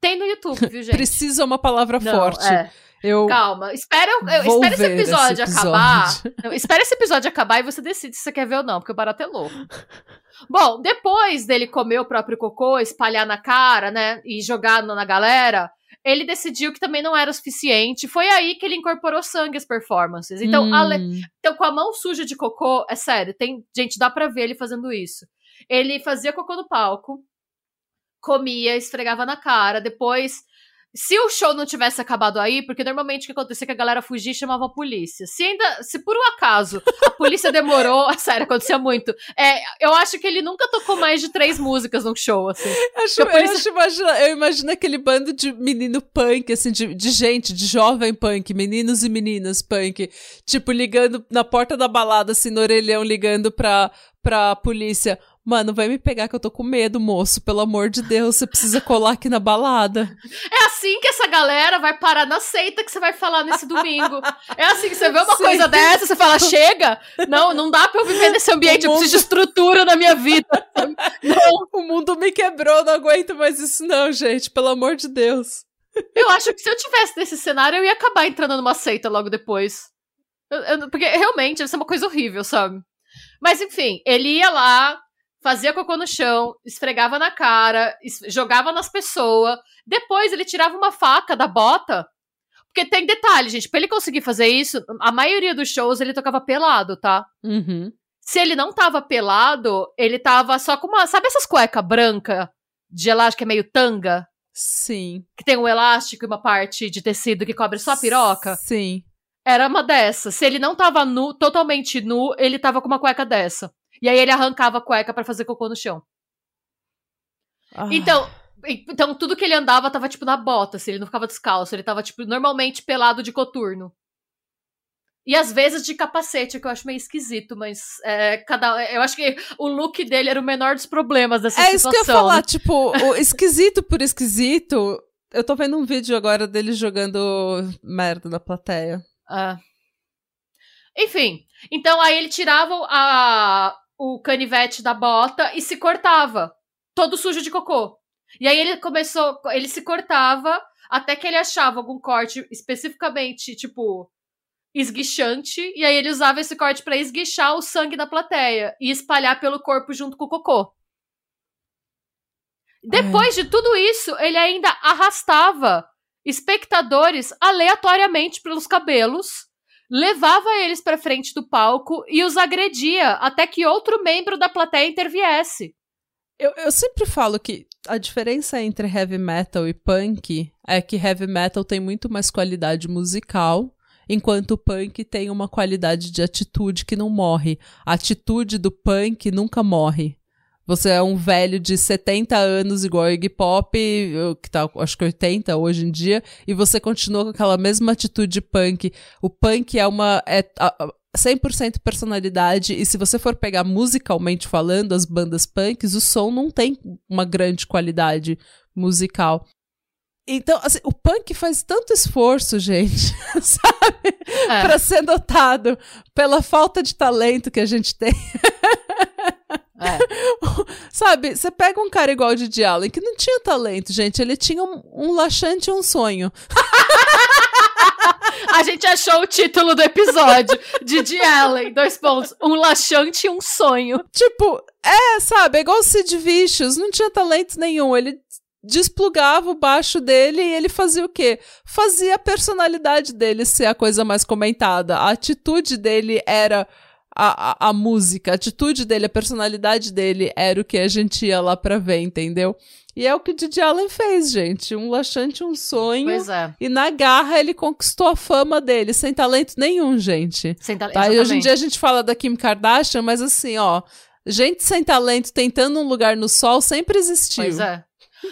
tem no YouTube, viu, gente? Precisa uma palavra Não, forte. é. Eu Calma, espera, eu, espera esse episódio esse acabar. episódio. Não, espera esse episódio acabar e você decide se você quer ver ou não, porque o barato é louco. Bom, depois dele comer o próprio cocô, espalhar na cara, né, e jogar na galera, ele decidiu que também não era o suficiente. Foi aí que ele incorporou sangue às performances. Então, Hum, ale- então, com a mão suja de cocô, é sério, tem. Gente, dá pra ver ele fazendo isso. Ele fazia cocô no palco, comia, esfregava na cara, depois. Se o show não tivesse acabado aí, porque normalmente o que acontecia é que a galera fugia e chamava a polícia. Se ainda, se por um acaso a polícia demorou, sério, acontecia muito. É, eu acho que ele nunca tocou mais de três músicas num show, assim. Acho, eu, polícia- acho, imagina, eu imagino aquele bando de menino punk, assim, de, de gente, de jovem punk, meninos e meninas punk, tipo, ligando na porta da balada, assim, no orelhão, ligando pra, pra polícia. Mano, vai me pegar que eu tô com medo, moço. Pelo amor de Deus, você precisa colar aqui na balada. É assim que essa galera vai parar na seita que você vai falar nesse domingo. É assim que você vê uma Sim. coisa dessa, você fala, chega! Não, não dá pra eu viver nesse ambiente, eu mundo- preciso de estrutura na minha vida. Não, O mundo me quebrou, não aguento mais isso, não, gente. Pelo amor de Deus. eu acho que se eu tivesse nesse cenário, eu ia acabar entrando numa seita logo depois. Eu- eu- porque realmente deve ser uma coisa horrível, sabe? Mas enfim, ele ia lá, fazia cocô no chão, esfregava na cara, es- jogava nas pessoas. Depois ele tirava uma faca da bota. Porque tem detalhe, gente, pra ele conseguir fazer isso, a maioria dos shows ele tocava pelado, tá? Uhum. Se ele não tava pelado, ele tava só com uma. Sabe essas cuecas branca de elástico que é meio tanga? Sim. Que tem um elástico e uma parte de tecido que cobre só a piroca? Sim. Era uma dessas. Se ele não tava nu, totalmente nu, ele tava com uma cueca dessa. E aí ele arrancava a cueca pra fazer cocô no chão. Ah. Então, então tudo que ele andava tava tipo na bota, se ele não ficava descalço, ele tava tipo normalmente pelado de coturno. E às vezes de capacete, que eu acho meio esquisito, mas é, cada, eu acho que o look dele era o menor dos problemas dessa É isso situação. que eu ia falar, né? tipo, o esquisito por esquisito. Eu tô vendo um vídeo agora dele jogando merda na plateia. Ah. Enfim, então aí ele tirava a, o canivete da bota e se cortava, todo sujo de cocô. E aí ele começou, ele se cortava até que ele achava algum corte especificamente, tipo, esguichante, e aí ele usava esse corte pra esguichar o sangue da plateia e espalhar pelo corpo junto com o cocô. Depois de tudo isso, ele ainda arrastava espectadores aleatoriamente pelos cabelos, levava eles pra frente do palco e os agredia até que outro membro da plateia interviesse. Eu, eu sempre falo que a diferença entre heavy metal e punk é que heavy metal tem muito mais qualidade musical, enquanto o punk tem uma qualidade de atitude que não morre. A atitude do punk nunca morre. Você é um velho de 70 anos, igual o Iggy Pop, que tá, acho que 80 hoje em dia, e você continua com aquela mesma atitude punk. O punk é uma. É, a- 100% personalidade, e se você for pegar musicalmente falando, as bandas punks, o som não tem uma grande qualidade musical. Então, assim, o punk faz tanto esforço, gente, sabe? É. Pra ser notado pela falta de talento que a gente tem. É. Sabe, você pega um cara igual o Didi Allen, que não tinha talento, gente. Ele tinha um, um laxante e um sonho. A gente achou o título do episódio. Didi Allen, dois pontos. Um laxante e um sonho. Tipo, é, sabe, é igual o Sid Vicious, não tinha talento nenhum. Ele desplugava o baixo dele e ele fazia o quê? Fazia a personalidade dele ser a coisa mais comentada. A atitude dele era a, a, a, música, a atitude dele, a personalidade dele era o que a gente ia lá pra ver, entendeu? E é o que o Didi Allen fez, gente. Um laxante, um sonho. Pois é. E na garra ele conquistou a fama dele, sem talento nenhum, gente. Sem talento. Tá? E hoje em dia a gente fala da Kim Kardashian, mas assim, ó, gente sem talento tentando um lugar no sol sempre existiu. Pois é.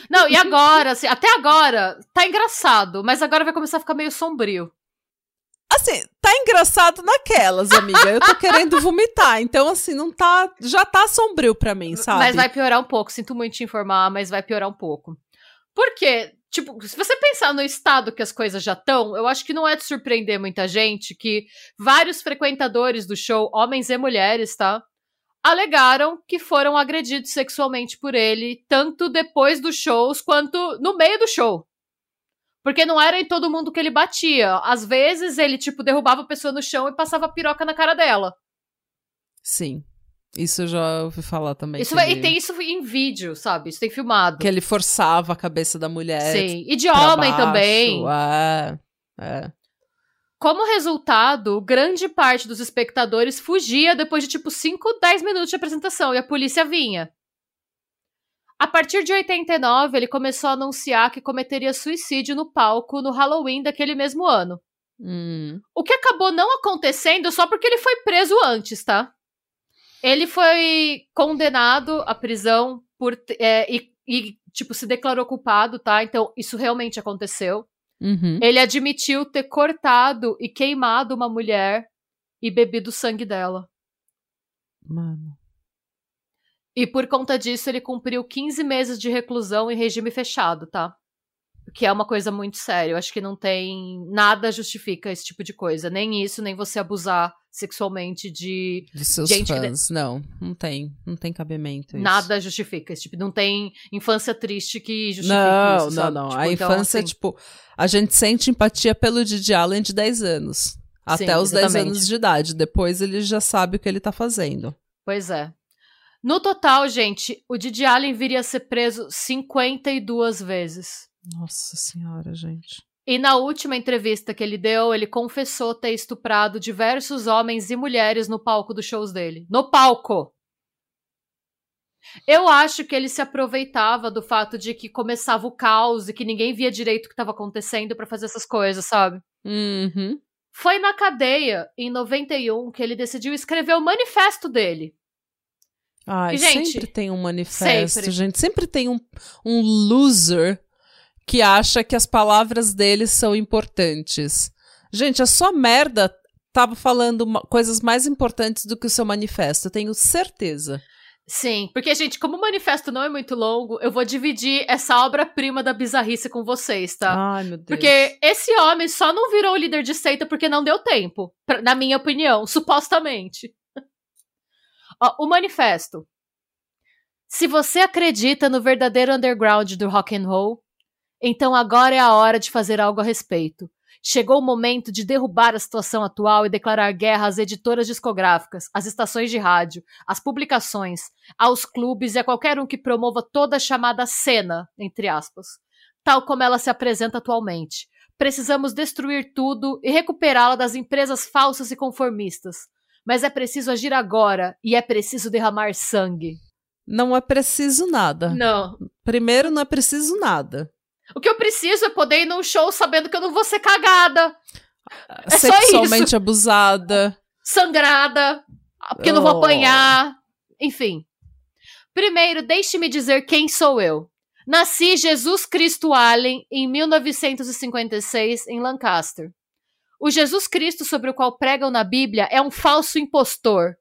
Não, e agora, assim, até agora, tá engraçado, mas agora vai começar a ficar meio sombrio. Assim, tá engraçado naquelas, amiga. Eu tô querendo vomitar. Então, assim, não tá. Já tá sombrio pra mim, sabe? Mas vai piorar um pouco. Sinto muito te informar, mas vai piorar um pouco. Por quê? Tipo, se você pensar no estado que as coisas já estão, eu acho que não é de surpreender muita gente que vários frequentadores do show, homens e mulheres, tá? alegaram que foram agredidos sexualmente por ele, tanto depois dos shows quanto no meio do show. Porque não era em todo mundo que ele batia. Às vezes ele, tipo, derrubava a pessoa no chão e passava piroca na cara dela. Sim. Isso eu já ouvi falar também. Isso ele... E tem isso em vídeo, sabe? Isso tem filmado. Que ele forçava a cabeça da mulher. Sim. E de homem baixo. também. É. É. Como resultado, grande parte dos espectadores fugia depois de tipo 5, 10 minutos de apresentação e a polícia vinha. A partir de 89, ele começou a anunciar que cometeria suicídio no palco no Halloween daquele mesmo ano. Hum. O que acabou não acontecendo só porque ele foi preso antes, tá? Ele foi condenado à prisão por é, e, e, tipo, se declarou culpado, tá? Então, isso realmente aconteceu. Uhum. Ele admitiu ter cortado e queimado uma mulher e bebido o sangue dela. Mano. E por conta disso, ele cumpriu 15 meses de reclusão em regime fechado, tá? Que é uma coisa muito séria. Eu acho que não tem. Nada justifica esse tipo de coisa. Nem isso, nem você abusar sexualmente de. De seus gente fãs. Que... Não, não tem. Não tem cabimento. Isso. Nada justifica. Tipo, não tem infância triste que justifique não, isso. Não, sabe? não, tipo, A então, infância, assim... tipo. A gente sente empatia pelo Didi Allen de 10 anos. Até Sim, os exatamente. 10 anos de idade. Depois ele já sabe o que ele tá fazendo. Pois é. No total, gente, o Didi Allen viria a ser preso 52 vezes. Nossa senhora, gente. E na última entrevista que ele deu, ele confessou ter estuprado diversos homens e mulheres no palco dos shows dele. No palco! Eu acho que ele se aproveitava do fato de que começava o caos e que ninguém via direito o que estava acontecendo para fazer essas coisas, sabe? Uhum. Foi na cadeia, em 91, que ele decidiu escrever o manifesto dele. Ai, E, gente, sempre tem um manifesto, sempre. gente. Sempre tem um, um loser que acha que as palavras dele são importantes. Gente, a sua merda tava falando coisas mais importantes do que o seu manifesto, eu tenho certeza. Sim, porque, gente, como o manifesto não é muito longo, eu vou dividir essa obra-prima da bizarrice com vocês, tá? Ai, meu Deus. Porque esse homem só não virou líder de seita porque não deu tempo, pra- na minha opinião, supostamente. Ó, o manifesto. Se você acredita no verdadeiro underground do rock and roll, então agora é a hora de fazer algo a respeito. Chegou o momento de derrubar a situação atual e declarar guerra às editoras discográficas, às estações de rádio, às publicações, aos clubes e a qualquer um que promova toda a chamada cena, entre aspas, tal como ela se apresenta atualmente. Precisamos destruir tudo e recuperá-la das empresas falsas e conformistas. Mas é preciso agir agora e é preciso derramar sangue. Não é preciso nada. Não. Primeiro, não é preciso nada. O que eu preciso é poder ir num show sabendo que eu não vou ser cagada, É Sexualmente abusada. sangrada, porque eu não vou Oh. apanhar. Enfim. Primeiro, deixe-me dizer quem sou eu. Nasci Jesus Cristo Allen em 1956 em Lancaster. O Jesus Cristo sobre o qual pregam na Bíblia é um falso impostor,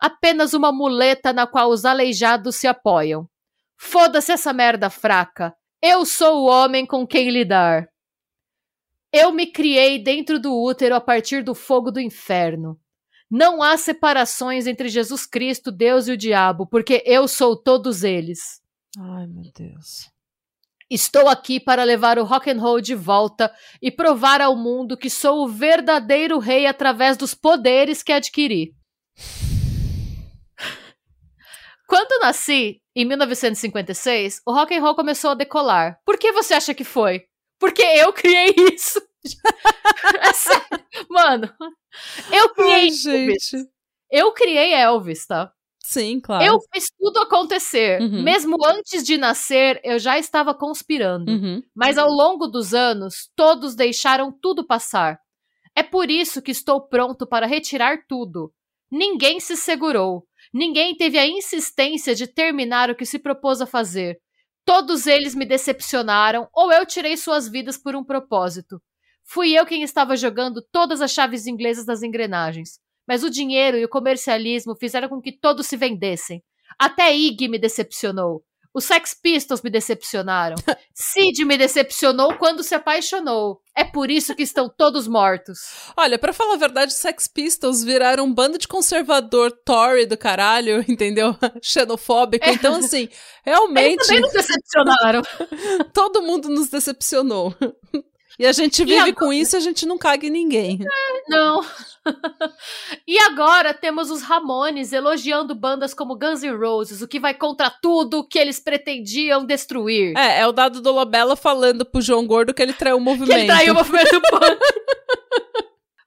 apenas uma muleta na qual os aleijados se apoiam. Foda-se essa merda fraca. Eu sou o homem com quem lidar. Eu me criei dentro do útero a partir do fogo do inferno. Não há separações entre Jesus Cristo, Deus e o diabo, porque eu sou todos eles. Ai, meu Deus. Estou aqui para levar o rock and roll de volta e provar ao mundo que sou o verdadeiro rei através dos poderes que adquiri. Quando nasci, em 1956, o rock and roll começou a decolar. Por que você acha que foi? Porque eu criei isso. é sério. Mano, eu criei Ai, Elvis. Eu criei Elvis, tá? Sim, claro. Eu fiz tudo acontecer. Uhum. Mesmo antes de nascer, eu já estava conspirando. Uhum. Mas ao longo dos anos, todos deixaram tudo passar. É por isso que estou pronto para retirar tudo. Ninguém se segurou. Ninguém teve a insistência de terminar o que se propôs a fazer. Todos eles me decepcionaram ou eu tirei suas vidas por um propósito. Fui eu quem estava jogando todas as chaves inglesas das engrenagens. Mas o dinheiro e o comercialismo fizeram com que todos se vendessem. Até Ig me decepcionou. Os Sex Pistols me decepcionaram. Sid me decepcionou quando se apaixonou. É por isso que estão todos mortos. Olha, para falar a verdade, os Sex Pistols viraram um bando de conservador Tory do caralho, entendeu? Xenofóbico. É. Então, assim, realmente. Eles também nos decepcionaram. Todo mundo nos decepcionou. E a gente vive agora... com isso e a gente não caga em ninguém. É, não. E agora temos os Ramones elogiando bandas como Guns N' Roses, o que vai contra tudo que eles pretendiam destruir. É, é o dado do Lobella falando pro João Gordo que ele traiu o movimento. Que ele traiu o movimento punk.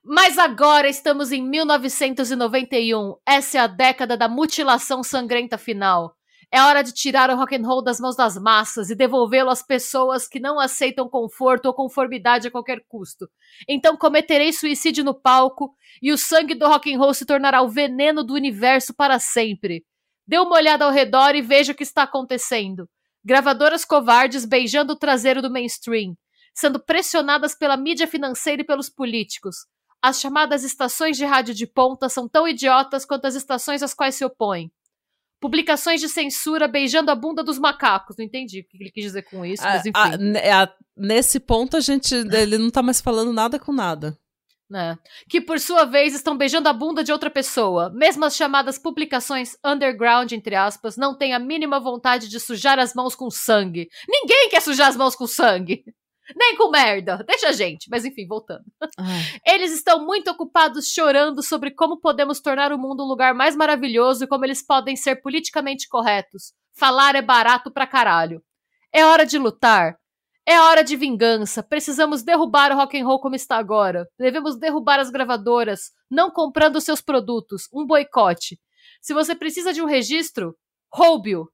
Mas agora estamos em 1991. Essa é a década da mutilação sangrenta final. É hora de tirar o rock and roll das mãos das massas e devolvê-lo às pessoas que não aceitam conforto ou conformidade a qualquer custo. Então cometerei suicídio no palco e o sangue do rock and roll se tornará o veneno do universo para sempre. Dê uma olhada ao redor e veja o que está acontecendo. Gravadoras covardes beijando o traseiro do mainstream, sendo pressionadas pela mídia financeira e pelos políticos. As chamadas estações de rádio de ponta são tão idiotas quanto as estações às quais se opõem publicações de censura beijando a bunda dos macacos. Não entendi o que ele quis dizer com isso, mas enfim. A, a, nesse ponto, a gente. Ele não tá mais falando nada com nada. Né? Que por sua vez estão beijando a bunda de outra pessoa. Mesmo as chamadas publicações underground, entre aspas, não têm a mínima vontade de sujar as mãos com sangue. Ninguém quer sujar as mãos com sangue. Nem com merda. Deixa a gente. Mas enfim, voltando. Ai. Eles estão muito ocupados chorando sobre como podemos tornar o mundo um lugar mais maravilhoso e como eles podem ser politicamente corretos. Falar é barato pra caralho. É hora de lutar. É hora de vingança. Precisamos derrubar o rock and roll como está agora. Devemos derrubar as gravadoras, não comprando seus produtos. Um boicote. Se você precisa de um registro, roube-o.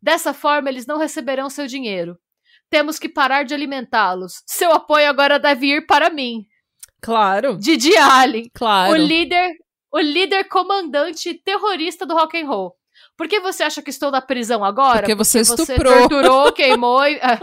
Dessa forma, eles não receberão seu dinheiro. Temos que parar de alimentá-los. Seu apoio agora deve ir para mim. Claro. Didi Allen. Claro. O líder, o líder comandante terrorista do rock and roll. Por que você acha que estou na prisão agora? Porque você Porque estuprou. Você torturou, queimou. E, é.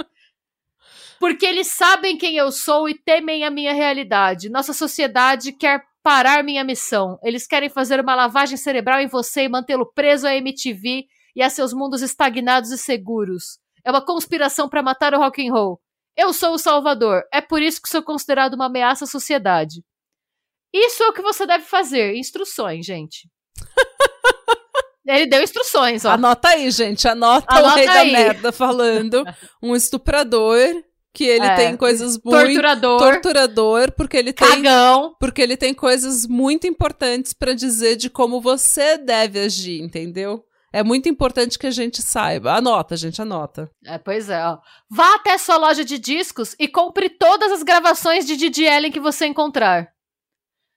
Porque eles sabem quem eu sou e temem a minha realidade. Nossa sociedade quer parar minha missão. Eles querem fazer uma lavagem cerebral em você e mantê-lo preso à MTV e a seus mundos estagnados e seguros. É uma conspiração para matar o rock and roll. Eu sou o Salvador. É por isso que sou considerado uma ameaça à sociedade. Isso é o que você deve fazer. Instruções, gente. Ele deu instruções, ó. Anota aí, gente. Anota, Anota o rei aí. da merda falando. Um estuprador que ele é, tem coisas muito torturador, torturador porque ele tem cagão. porque ele tem coisas muito importantes para dizer de como você deve agir, entendeu? É muito importante que a gente saiba. Anota, gente, anota. É, pois é, ó. Vá até sua loja de discos e compre todas as gravações de Didi Allen que você encontrar.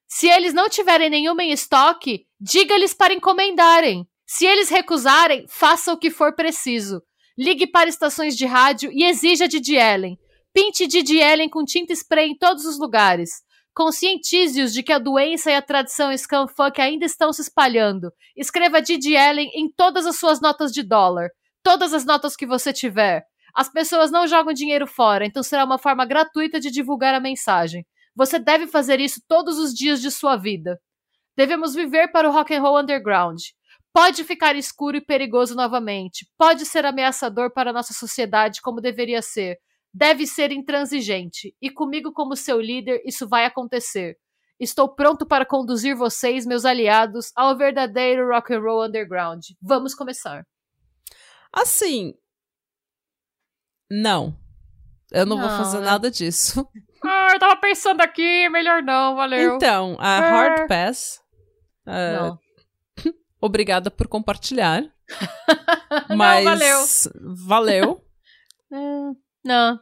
Se eles não tiverem nenhuma em estoque, diga-lhes para encomendarem. Se eles recusarem, faça o que for preciso. Ligue para estações de rádio e exija Didi Allen. Pinte Didi Allen com tinta spray em todos os lugares. Conscientize-os de que a doença e a tradição scumfuck ainda estão se espalhando. Escreva Didi Allen em todas as suas notas de dólar. Todas as notas que você tiver. As pessoas não jogam dinheiro fora, então será uma forma gratuita de divulgar a mensagem. Você deve fazer isso todos os dias de sua vida. Devemos viver para o rock and roll underground. Pode ficar escuro e perigoso novamente. Pode ser ameaçador para a nossa sociedade como deveria ser deve ser intransigente, e comigo como seu líder isso vai acontecer. Estou pronto para conduzir vocês, meus aliados, ao verdadeiro rock and roll underground. Vamos começar. Assim, Não. Eu não, vou Não, fazer né? nada disso. Ah, eu tava pensando aqui, melhor não, valeu. Então, a É. Hard Pass. não. obrigada por compartilhar. Não, Mas. valeu. Valeu. É, não.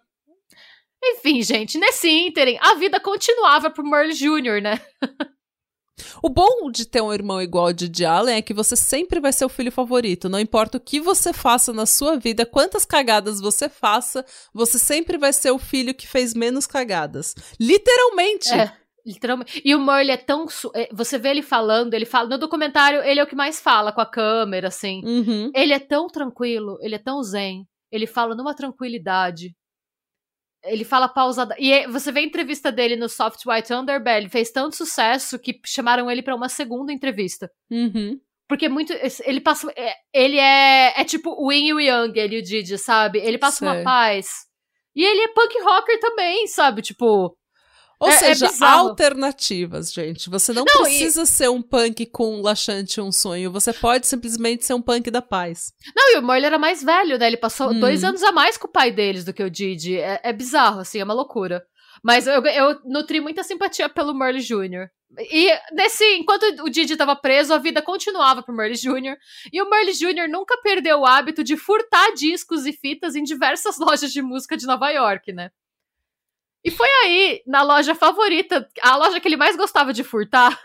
Enfim, gente, nesse ínterim, a vida continuava pro Merle Jr., né? O bom de ter um irmão igual ao Didi Allen é que você sempre vai ser o filho favorito. Não importa o que você faça na sua vida, quantas cagadas você faça, você sempre vai ser o filho que fez menos cagadas. Literalmente. É, literalmente. E o Merle é tão. é, Você vê ele falando, ele fala. No documentário, ele é o que mais fala com a câmera, assim. Uhum. Ele é tão tranquilo, ele é tão zen. Ele fala numa tranquilidade. Ele fala pausada. E é- você vê a entrevista dele no Soft White Underbelly, fez tanto sucesso que chamaram ele pra uma segunda entrevista. Uhum. Porque muito. Ele passa. é- Ele é. É tipo o Yin e o Yang, ele e o Didi, sabe? Ele passa uma Sei. paz. E ele é punk rocker também, sabe? Tipo. Ou É- é seja, bizarro. alternativas, gente. Você não, Não, e- precisa ser um punk com um laxante e um sonho. Você pode simplesmente ser um punk da paz. Não, e o Merle era mais velho, né? Ele passou Hum. dois anos a mais com o pai deles do que o Didi. É, é bizarro, assim, é uma loucura. Mas eu, eu nutri muita simpatia pelo Merle Jr. E nesse, enquanto o Didi tava preso, a vida continuava pro Merle Jr. E o Merle Jr. nunca perdeu o hábito de furtar discos e fitas em diversas lojas de música de Nova York, né? E foi aí, na loja favorita, a loja que ele mais gostava de furtar,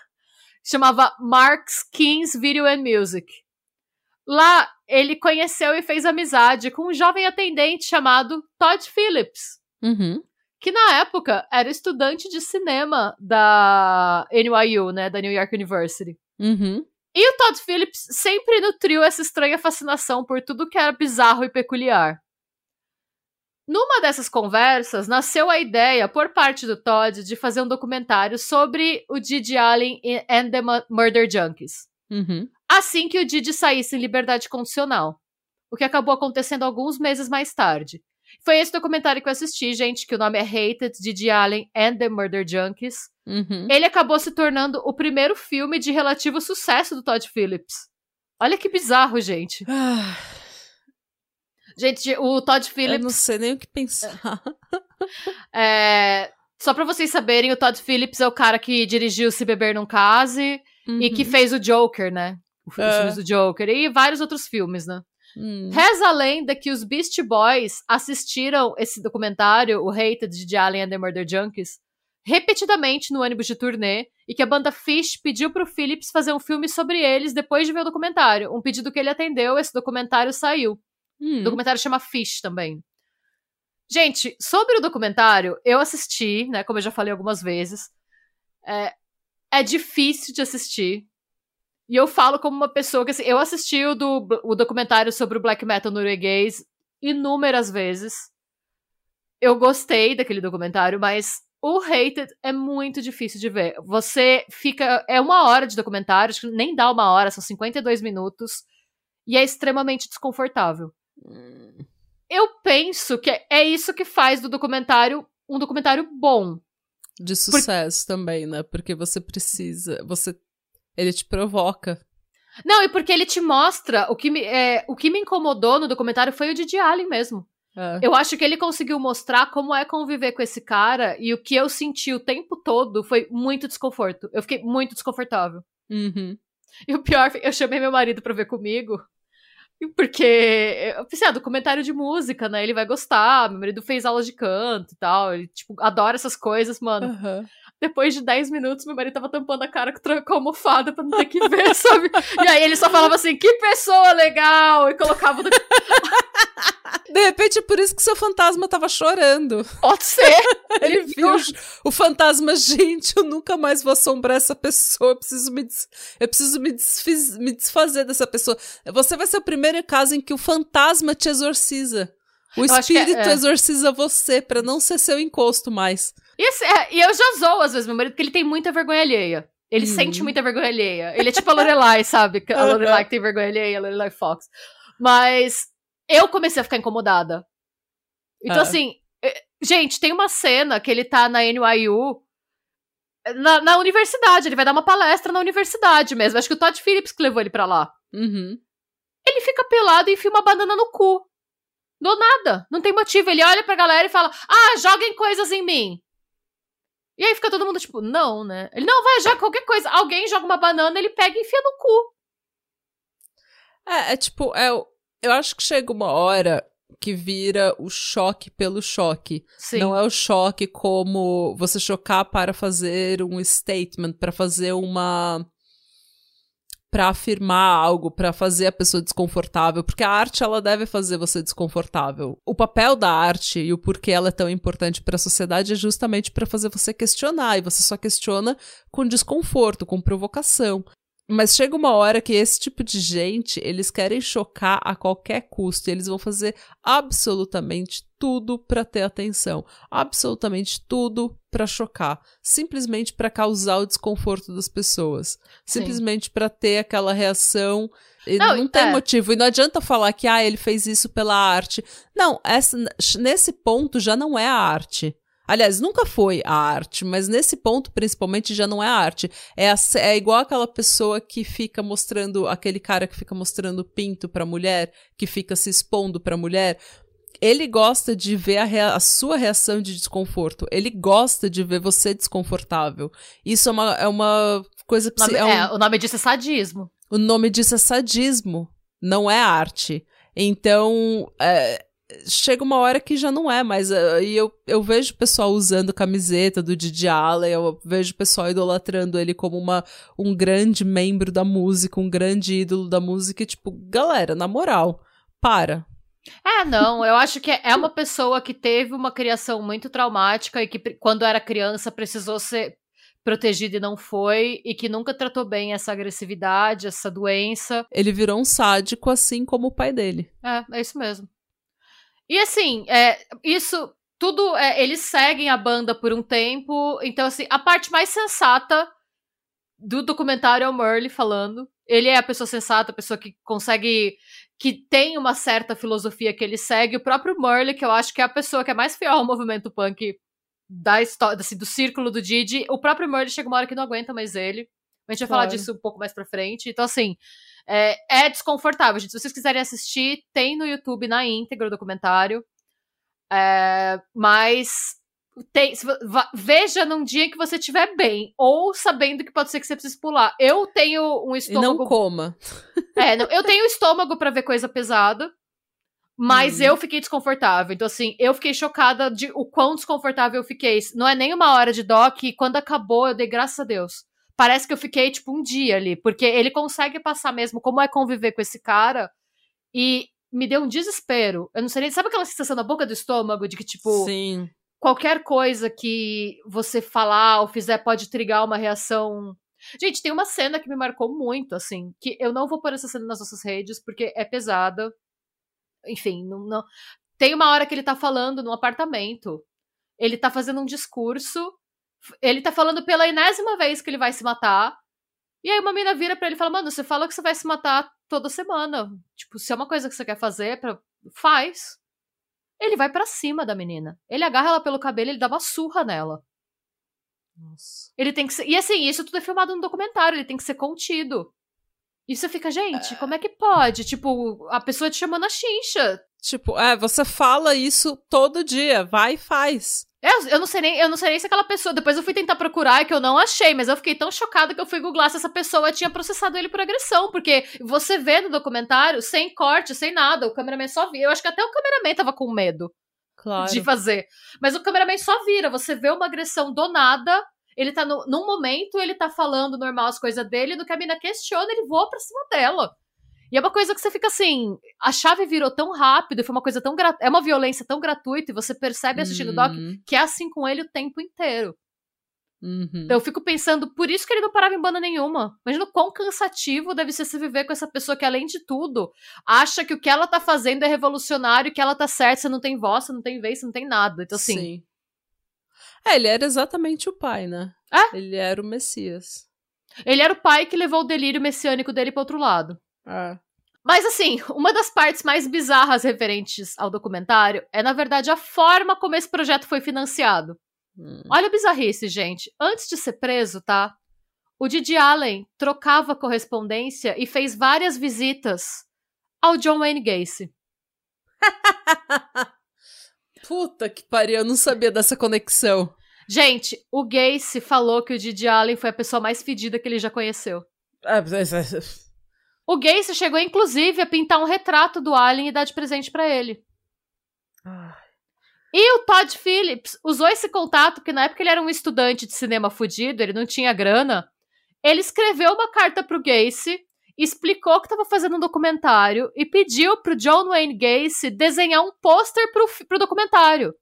chamava Mark's Kings Video and Music. Lá, ele conheceu e fez amizade com um jovem atendente chamado Todd Phillips, Uhum. que na época era estudante de cinema da NYU, né, da New York University. Uhum. E o Todd Phillips sempre nutriu essa estranha fascinação por tudo que era bizarro e peculiar. Numa dessas conversas, nasceu a ideia, por parte do Todd, de fazer um documentário sobre o Didi Allen and the Mu- Murder Junkies Uhum. assim que o Didi saísse em liberdade condicional. O que acabou acontecendo alguns meses mais tarde. Foi esse documentário que eu assisti, gente, que o nome é Hated, Didi Allen and the Murder Junkies. Uhum. Ele acabou se tornando o primeiro filme de relativo sucesso do Todd Phillips. Olha que bizarro, gente. Gente, o Todd eu Phillips. não sei nem o que pensar. é, Só pra vocês saberem, o Todd Phillips é o cara que dirigiu Se Beber Não Case e que Uhum. fez o Joker, né? Os É. filmes do Joker e vários outros filmes, né? Hum. Reza a lenda que os Beast Boys assistiram esse documentário, o Hated de Allen and the Murder Junkies, repetidamente no ônibus de turnê e que a banda Fish pediu pro Phillips fazer um filme sobre eles depois de ver o documentário. Um pedido que ele atendeu, esse documentário saiu. Hum. O documentário chama Fish também. Gente, sobre o documentário, eu assisti, né, como eu já falei algumas vezes. É, é difícil de assistir. E eu falo como uma pessoa que, assim, eu assisti o, do, o documentário sobre o black metal norueguês inúmeras vezes. Eu gostei daquele documentário, mas o Hated é muito difícil de ver. Você fica. É uma hora de documentário, acho que nem dá uma hora, são 52 minutos. E é extremamente desconfortável. Eu penso que é isso que faz do documentário um documentário bom. De sucesso também, né? Porque você precisa. Você. Ele te provoca. Não, e porque ele te mostra o que me, é, o que me incomodou no documentário foi o Didi Allen mesmo. É. Eu acho que ele conseguiu mostrar como é conviver com esse cara e o que eu senti o tempo todo foi muito desconforto. Eu fiquei muito desconfortável. Uhum. E o pior, eu chamei meu marido pra ver comigo. Porque eu pensei, ah, documentário de música, né? Ele vai gostar. Meu marido fez aula de canto e tal. Ele, tipo, adora essas coisas, mano. Aham. Depois de 10 minutos, meu marido tava tampando a cara com a almofada pra não ter que ver, sabe? E aí ele só falava assim, que pessoa legal! E colocava no... De repente é por isso que seu fantasma tava chorando. Pode ser! Ele viu o fantasma, gente, eu nunca mais vou assombrar essa pessoa. Eu preciso me, des- eu preciso me, desfiz- me desfazer dessa pessoa. Você vai ser o primeiro caso em que o fantasma te exorciza. O Eu é- espírito é. exorciza você pra não ser seu encosto mais. E, é, e eu já zoo, às vezes, meu marido, porque ele tem muita vergonha alheia. Ele Hum. sente muita vergonha alheia. Ele é tipo a Lorelai, sabe? A. Lorelai que tem vergonha alheia, a Lorelai Fox. Mas eu comecei a ficar incomodada. Então, Ah. assim, eh, gente, tem uma cena que ele tá na NYU, na, na universidade, ele vai dar uma palestra na universidade mesmo. Acho que o Todd Phillips que levou ele pra lá. Uhum. Ele fica pelado e enfia uma banana no cu Do nada. Não tem motivo. Ele olha pra galera e fala: Ah, joguem coisas em mim. E aí fica todo mundo tipo, não, né? Ele não vai jogar qualquer coisa. Alguém joga uma banana, ele pega e enfia no cu. É, é tipo, é, eu acho que chega uma hora que vira o choque pelo choque. Sim. Não é o choque como você chocar para fazer um statement, para fazer uma para afirmar algo, para fazer a pessoa desconfortável, porque a arte ela deve fazer você desconfortável. O papel da arte e o porquê ela é tão importante para a sociedade é justamente para fazer você questionar, e você só questiona com desconforto, com provocação. Mas chega uma hora que esse tipo de gente, eles querem chocar a qualquer custo, e eles vão fazer absolutamente tudo para ter atenção, absolutamente tudo para chocar, simplesmente para causar o desconforto das pessoas, simplesmente para ter aquela reação. Não, não tem é. motivo. E não adianta falar que ah, ele fez isso pela arte. Não, essa, nesse ponto já não é a arte. Aliás, nunca foi a arte, mas nesse ponto, principalmente, já não é a arte. É, a, é igual aquela pessoa que fica mostrando, aquele cara que fica mostrando pinto pra mulher, que fica se expondo pra mulher. Ele gosta de ver a, rea a, sua reação de desconforto. Ele gosta de ver você desconfortável. Isso é uma, é uma coisa... Nome, é, um, é, o nome disso é sadismo. O nome disso é sadismo. Não é arte. Então, é, chega uma hora que já não é mais. Uh, e eu, eu vejo o pessoal usando camiseta do Didi Allen, eu vejo o pessoal idolatrando ele como uma, um grande membro da música, um grande ídolo da música. E, tipo, galera, na moral, para. É, não, eu acho que é uma pessoa que teve uma criação muito traumática e que, quando era criança, precisou ser protegida e não foi, e que nunca tratou bem essa agressividade, essa doença. Ele virou um sádico, assim como o pai dele. É, é isso mesmo. E assim, é, isso tudo. É, eles seguem a banda por um tempo. Então, assim, a parte mais sensata do documentário é o Merle falando. Ele é a pessoa sensata, a pessoa que consegue. que tem uma certa filosofia que ele segue. O próprio Merle, que eu acho que é a pessoa que é mais fiel ao movimento punk da história, assim, do círculo do Didi. O próprio Merle chega uma hora que não aguenta mais ele. A gente vai claro. falar disso um pouco mais pra frente. Então, assim, é, é desconfortável, gente. Se vocês quiserem assistir, tem no YouTube na íntegra o documentário. É, mas tem, veja num dia que você estiver bem, ou sabendo que pode ser que você precise pular. Eu tenho um estômago. E não coma. É, não, eu tenho estômago para ver coisa pesada, mas hum. eu fiquei desconfortável. Então, assim, eu fiquei chocada de o quão desconfortável eu fiquei. Não é nem uma hora de doc, e quando acabou, eu dei graças a Deus parece que eu fiquei, tipo, um dia ali. Porque ele consegue passar mesmo como é conviver com esse cara. E me deu um desespero. Eu não sei nem. Sabe aquela sensação na boca do estômago de que, tipo. Sim. Qualquer coisa que você falar ou fizer pode trigar uma reação. Gente, tem uma cena que me marcou muito, assim. Que eu não vou pôr essa cena nas nossas redes, porque é pesada. Enfim, não, não. Tem uma hora que ele tá falando num apartamento. Ele tá fazendo um discurso ele tá falando pela enésima vez que ele vai se matar. E aí uma mina vira pra ele e fala: Mano, você fala que você vai se matar toda semana. Tipo, se é uma coisa que você quer fazer, pra... faz. Ele vai para cima da menina. Ele agarra ela pelo cabelo e ele dá uma surra nela. Nossa. Ele tem que ser... E assim, isso tudo é filmado no documentário, ele tem que ser contido. E você fica, gente, é... como é que pode? Tipo, a pessoa te chamando a chincha. Tipo, é, você fala isso todo dia, vai e faz. Eu, eu, não sei nem, eu não sei nem se aquela pessoa. Depois eu fui tentar procurar que eu não achei, mas eu fiquei tão chocada que eu fui googlar se essa pessoa tinha processado ele por agressão. Porque você vê no documentário, sem corte, sem nada, o cameraman só vira. Eu acho que até o cameraman tava com medo claro. de fazer. Mas o cameraman só vira. Você vê uma agressão do nada. Ele tá no, num momento, ele tá falando normal as coisas dele, do que a mina questiona, ele voa pra cima dela. E é uma coisa que você fica assim, a chave virou tão rápido, foi uma coisa tão é uma violência tão gratuita e você percebe assistindo o doc uhum. que é assim com ele o tempo inteiro. Uhum. Então eu fico pensando, por isso que ele não parava em banda nenhuma. Imagina o quão cansativo deve ser se viver com essa pessoa que, além de tudo, acha que o que ela tá fazendo é revolucionário, que ela tá certa, você não tem voz, você não tem vez, você não tem nada. Então, assim. Sim. É, ele era exatamente o pai, né? É? Ele era o Messias. Ele era o pai que levou o delírio messiânico dele pro outro lado. É. Mas assim, uma das partes mais bizarras referentes ao documentário é, na verdade, a forma como esse projeto foi financiado. Hum. Olha a bizarrice, gente. Antes de ser preso, tá? O Didi Allen trocava correspondência e fez várias visitas ao John Wayne Gacy. Puta que pariu, eu não sabia dessa conexão. Gente, o Gacy falou que o Didi Allen foi a pessoa mais fedida que ele já conheceu. Ah, O Gacy chegou, inclusive, a pintar um retrato do Allen e dar de presente pra ele. E o Todd Phillips usou esse contato, porque na época ele era um estudante de cinema fudido, ele não tinha grana. Ele escreveu uma carta pro Gacy, explicou que estava fazendo um documentário e pediu pro John Wayne Gacy desenhar um pôster pro, pro documentário.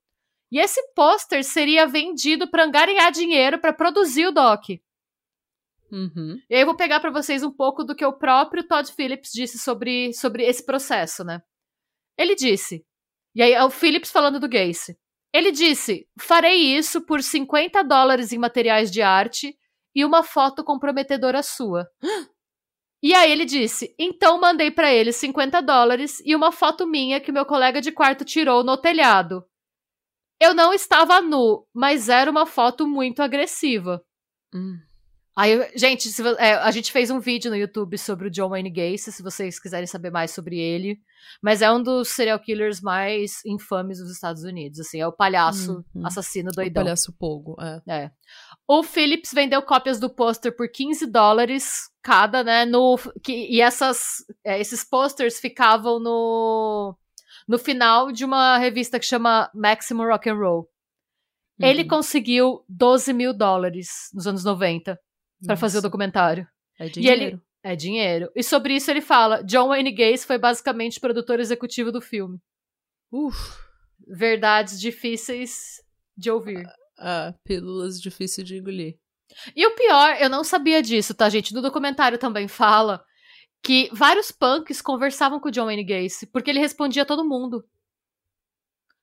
E esse pôster seria vendido para angariar dinheiro para produzir o doc. Uhum. E aí eu vou pegar pra vocês um pouco do que o próprio Todd Phillips disse sobre, sobre esse processo, né? Ele disse, e aí é o Phillips falando do Gacy. Ele disse: farei isso por 50 dólares em materiais de arte e uma foto comprometedora sua. E aí ele disse: então mandei pra ele 50 dólares e uma foto minha que meu colega de quarto tirou no telhado. Eu não estava nu, mas era uma foto muito agressiva. Hum. Aí, gente, se é, a gente fez um vídeo no YouTube sobre o John Wayne Gacy, se vocês quiserem saber mais sobre ele. Mas é um dos serial killers mais infames dos Estados Unidos, assim, é o palhaço Uhum. assassino O doidão. palhaço Pogo, é. É. O Phillips vendeu cópias do pôster por 15 dólares cada, né? No, que, e essas, é, esses posters ficavam no, no final de uma revista que chama Maximum Rock and Roll. Ele Uhum. conseguiu 12 mil dólares nos anos 90 pra fazer o documentário. É ele- dinheiro. É dinheiro. E sobre isso ele fala: John Wayne Gacy foi basicamente produtor executivo do filme. Uf. Verdades difíceis de ouvir. Ah, pílulas difíceis de engolir. E o pior, eu não sabia disso, tá, gente? No documentário também fala que vários punks conversavam com o John Wayne Gacy, porque ele respondia a todo mundo.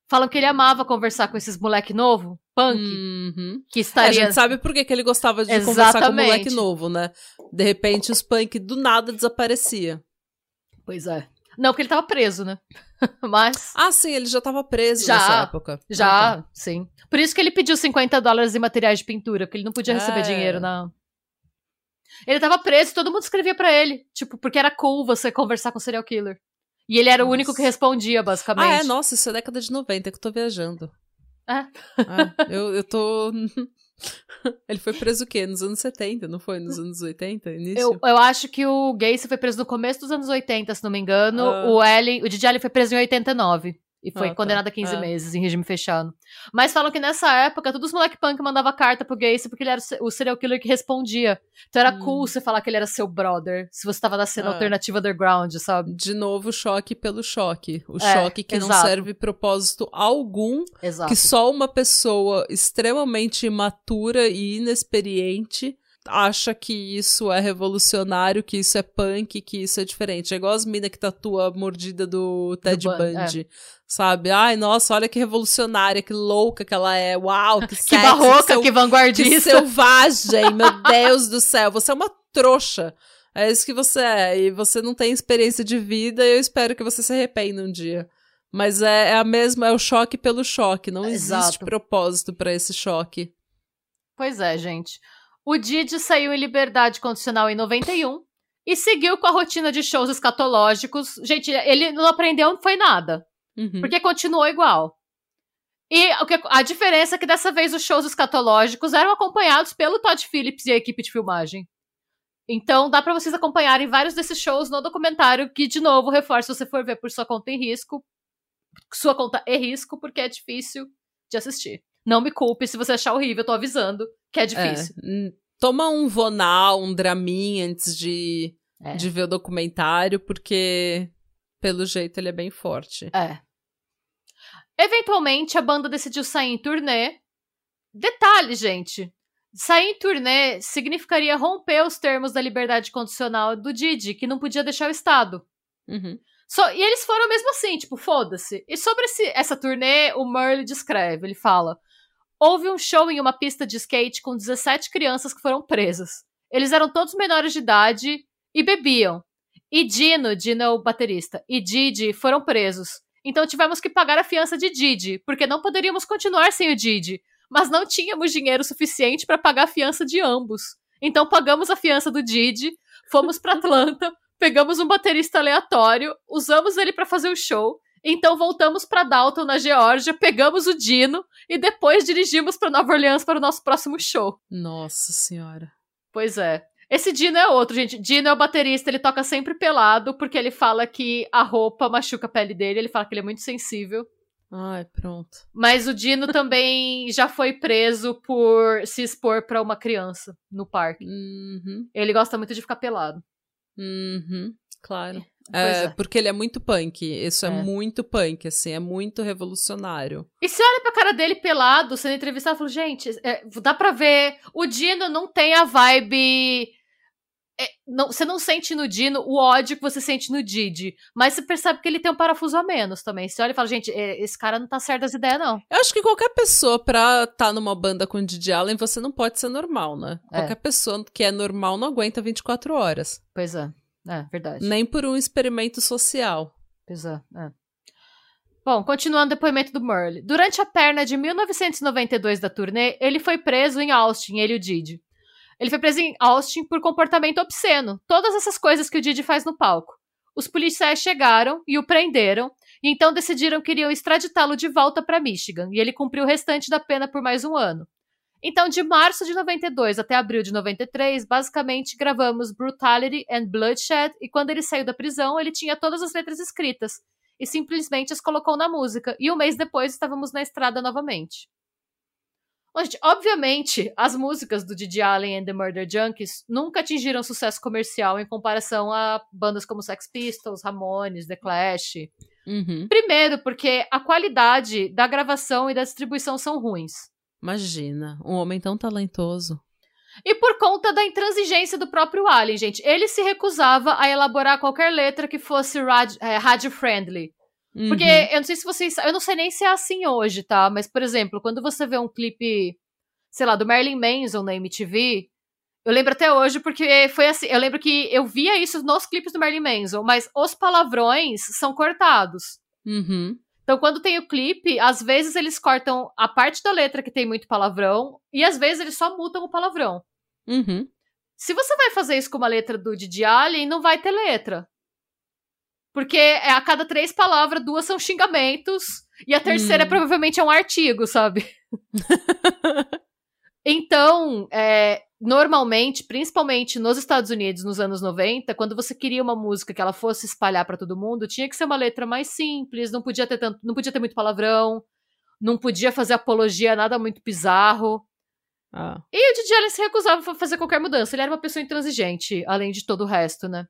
Falam que ele amava conversar com esses moleque novo, punk, Uhum. que É, a estaria... gente sabe por que, que ele gostava de conversar com o Exatamente. moleque novo, né? De repente os punk do nada desaparecia. Pois é. Não, porque ele tava preso, né? Mas... Ah, sim, ele já tava preso Já, nessa época. Já, Ah, tá. sim. Por isso que ele pediu 50 dólares em materiais de pintura, porque ele não podia receber É. dinheiro, não. Ele tava preso e todo mundo escrevia pra ele. Tipo, porque era cool você conversar com o serial killer. E ele era o Nossa. único que respondia, basicamente. Ah, é, nossa, isso é década de 90 que eu tô viajando. É. Ah, eu, eu tô. ele foi preso o quê? Nos anos 70, não foi? Nos anos 80? Início? Eu, eu acho que o Gacy foi preso no começo dos anos 80, se não me engano. Ah. O Ellen, o Didi Allen foi preso em 89. E foi Ah, tá. condenado a 15 Ah. meses em regime fechado. Mas falam que nessa época, todos os moleque punk mandavam carta pro Gacy porque ele era o se- o serial killer que respondia. Então era Hum. cool você falar que ele era seu brother, se você tava na cena Ah. alternativa underground, sabe? De novo, choque pelo choque. O É, choque que não exato. serve propósito algum, Exato. que só uma pessoa extremamente imatura e inexperiente acha que isso é revolucionário, que isso é punk, que isso é diferente. É igual as minas que tatua a mordida do Ted Bun- é. Bundy, sabe? Ai, nossa, olha que revolucionária, que louca que ela é. Uau, que Que sexy, barroca, seu- que que vanguardista. selvagem, meu Deus do céu. Você é uma trouxa. É isso que você é. E você não tem experiência de vida e eu espero que você se arrependa um dia. Mas é, é a mesma, é o choque pelo choque. Não existe Exato. propósito pra esse choque. Pois é, gente. O Didi saiu em liberdade condicional em 91 e seguiu com a rotina de shows escatológicos. Gente, ele não aprendeu foi nada, Uhum. porque continuou igual. E a diferença é que dessa vez os shows escatológicos eram acompanhados pelo Todd Phillips e a equipe de filmagem. Então dá pra vocês acompanharem vários desses shows no documentário, que de novo reforça se você for ver por sua conta em risco. Sua conta é risco, porque é difícil de assistir. Não me culpe se você achar horrível, eu tô avisando que é difícil. É, toma um vonal, um dramin antes de, É. de ver o documentário, porque pelo jeito ele é bem forte. É. Eventualmente, a banda decidiu sair em turnê. Detalhe, gente. Sair em turnê significaria romper os termos da liberdade condicional do Didi, que não podia deixar o Estado. Uhum. Só, e eles foram mesmo assim, tipo, foda-se. E sobre esse- essa turnê, o Merle descreve, ele fala: Houve um show em uma pista de skate com 17 crianças que foram presas. Eles eram todos menores de idade e bebiam. E Dino, Dino é o baterista, e Didi foram presos. Então tivemos que pagar a fiança de Didi, porque não poderíamos continuar sem o Didi. Mas não tínhamos dinheiro suficiente para pagar a fiança de ambos. Então pagamos a fiança do Didi, fomos para Atlanta, pegamos um baterista aleatório, usamos ele para fazer o show Então voltamos para Dalton, na Geórgia, pegamos o Dino e depois dirigimos para Nova Orleans para o nosso próximo show. Nossa senhora. Pois é. Esse Dino é outro, gente. Dino é o baterista, ele toca sempre pelado, porque ele fala que a roupa machuca a pele dele, ele fala que ele é muito sensível. Ai, pronto. Mas o Dino também já foi preso por se expor para uma criança no parque. Uhum, Ele gosta muito de ficar pelado. uhum, claro. É, é. porque ele é muito punk. Isso é. É. muito punk, assim, é muito revolucionário. E você olha pra cara dele pelado, sendo entrevistado, e fala, gente, é, dá pra ver, o Dino não tem a vibe... é, não- você não sente no Dino o ódio que você sente no Didi, mas você percebe que ele tem um parafuso a menos também. Você olha e fala, gente, é, esse cara não tá certo das ideias, não. Eu acho que qualquer pessoa, pra estar numa banda com o Didi Allen, você não pode ser normal, né? É. Qualquer pessoa que é normal não aguenta 24 horas. Pois é, é verdade. Nem por um experimento social. Pois é. Bom, continuando o depoimento do Murley. Durante a perna de 1992 da turnê, ele foi preso em Austin, ele e o Didi. Ele foi preso em Austin por comportamento obsceno. Todas essas coisas que o Didi faz no palco. Os policiais chegaram e o prenderam, e então decidiram que iriam extraditá-lo de volta para Michigan, e ele cumpriu o restante da pena por mais um ano. Então, de março de 92 até abril de 93, basicamente gravamos Brutality and Bloodshed, e quando ele saiu da prisão, ele tinha todas as letras escritas, e simplesmente as colocou na música, e um mês depois estávamos na estrada novamente. Bom, gente, obviamente, as músicas do Didi Allen and the Murder Junkies nunca atingiram sucesso comercial em comparação a bandas como Sex Pistols, Ramones, The Clash. Uhum. Primeiro, porque a qualidade da gravação e da distribuição são ruins. Imagina, um homem tão talentoso. E por conta da intransigência do próprio Allen, gente. Ele se recusava a elaborar qualquer letra que fosse rad- é. Porque Uhum. eu não sei se vocês. Eu não sei nem se é assim hoje, tá? Mas, por exemplo, quando você vê um clipe, sei lá, do Marilyn Manson na MTV. Eu lembro até hoje porque foi assim. Eu lembro que eu via isso nos clipes do Marilyn Manson, mas os palavrões são cortados. Uhum. Então, quando tem o clipe, às vezes eles cortam a parte da letra que tem muito palavrão, e às vezes eles só mutam o palavrão. Uhum. Se você vai fazer isso com uma letra do Didi Allen, não vai ter letra. Porque é, a cada três palavras, duas são xingamentos, e a terceira Hum. provavelmente é um artigo, sabe? então, é, normalmente, principalmente nos Estados Unidos, nos anos 90, quando você queria uma música que ela fosse espalhar pra todo mundo, tinha que ser uma letra mais simples, não podia ter tanto, não podia ter muito palavrão, não podia fazer apologia a nada muito bizarro. Ah. E o Didi Allen se recusava a fazer qualquer mudança. Ele era uma pessoa intransigente, além de todo o resto, né?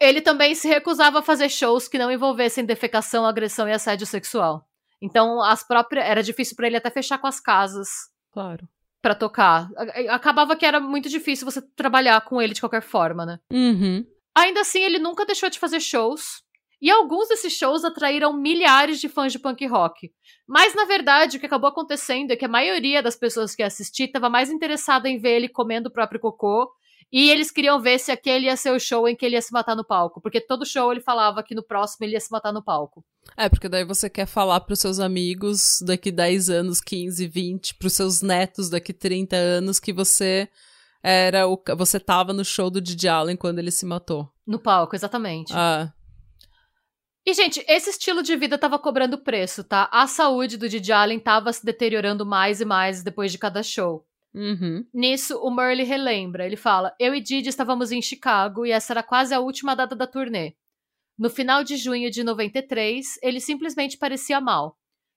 Ele também se recusava a fazer shows que não envolvessem defecação, agressão e assédio sexual. Então, as próprias era difícil pra ele até fechar com as casas Claro. Pra tocar. Acabava que era muito difícil você trabalhar com ele de qualquer forma, né? Uhum. Ainda assim, ele nunca deixou de fazer shows. E alguns desses shows atraíram milhares de fãs de punk rock. Mas, na verdade, o que acabou acontecendo é que a maioria das pessoas que assisti estava mais interessada em ver ele comendo o próprio cocô. E eles queriam ver se aquele ia ser o show em que ele ia se matar no palco. Porque todo show ele falava que no próximo ele ia se matar no palco. É, porque daí você quer falar pros seus amigos daqui 10 anos, 15, 20, pros seus netos daqui 30 anos que você era o você tava no show do Didi Allen quando ele se matou. No palco, exatamente. Ah, E, gente, esse estilo de vida tava cobrando preço, tá? A saúde do Didi Allen tava se deteriorando mais e mais depois de cada show. Uhum. Nisso, o Murley relembra. Ele fala: Eu e Didi estávamos em Chicago e essa era quase a última data da turnê. No final de junho de 93, ele simplesmente parecia mal.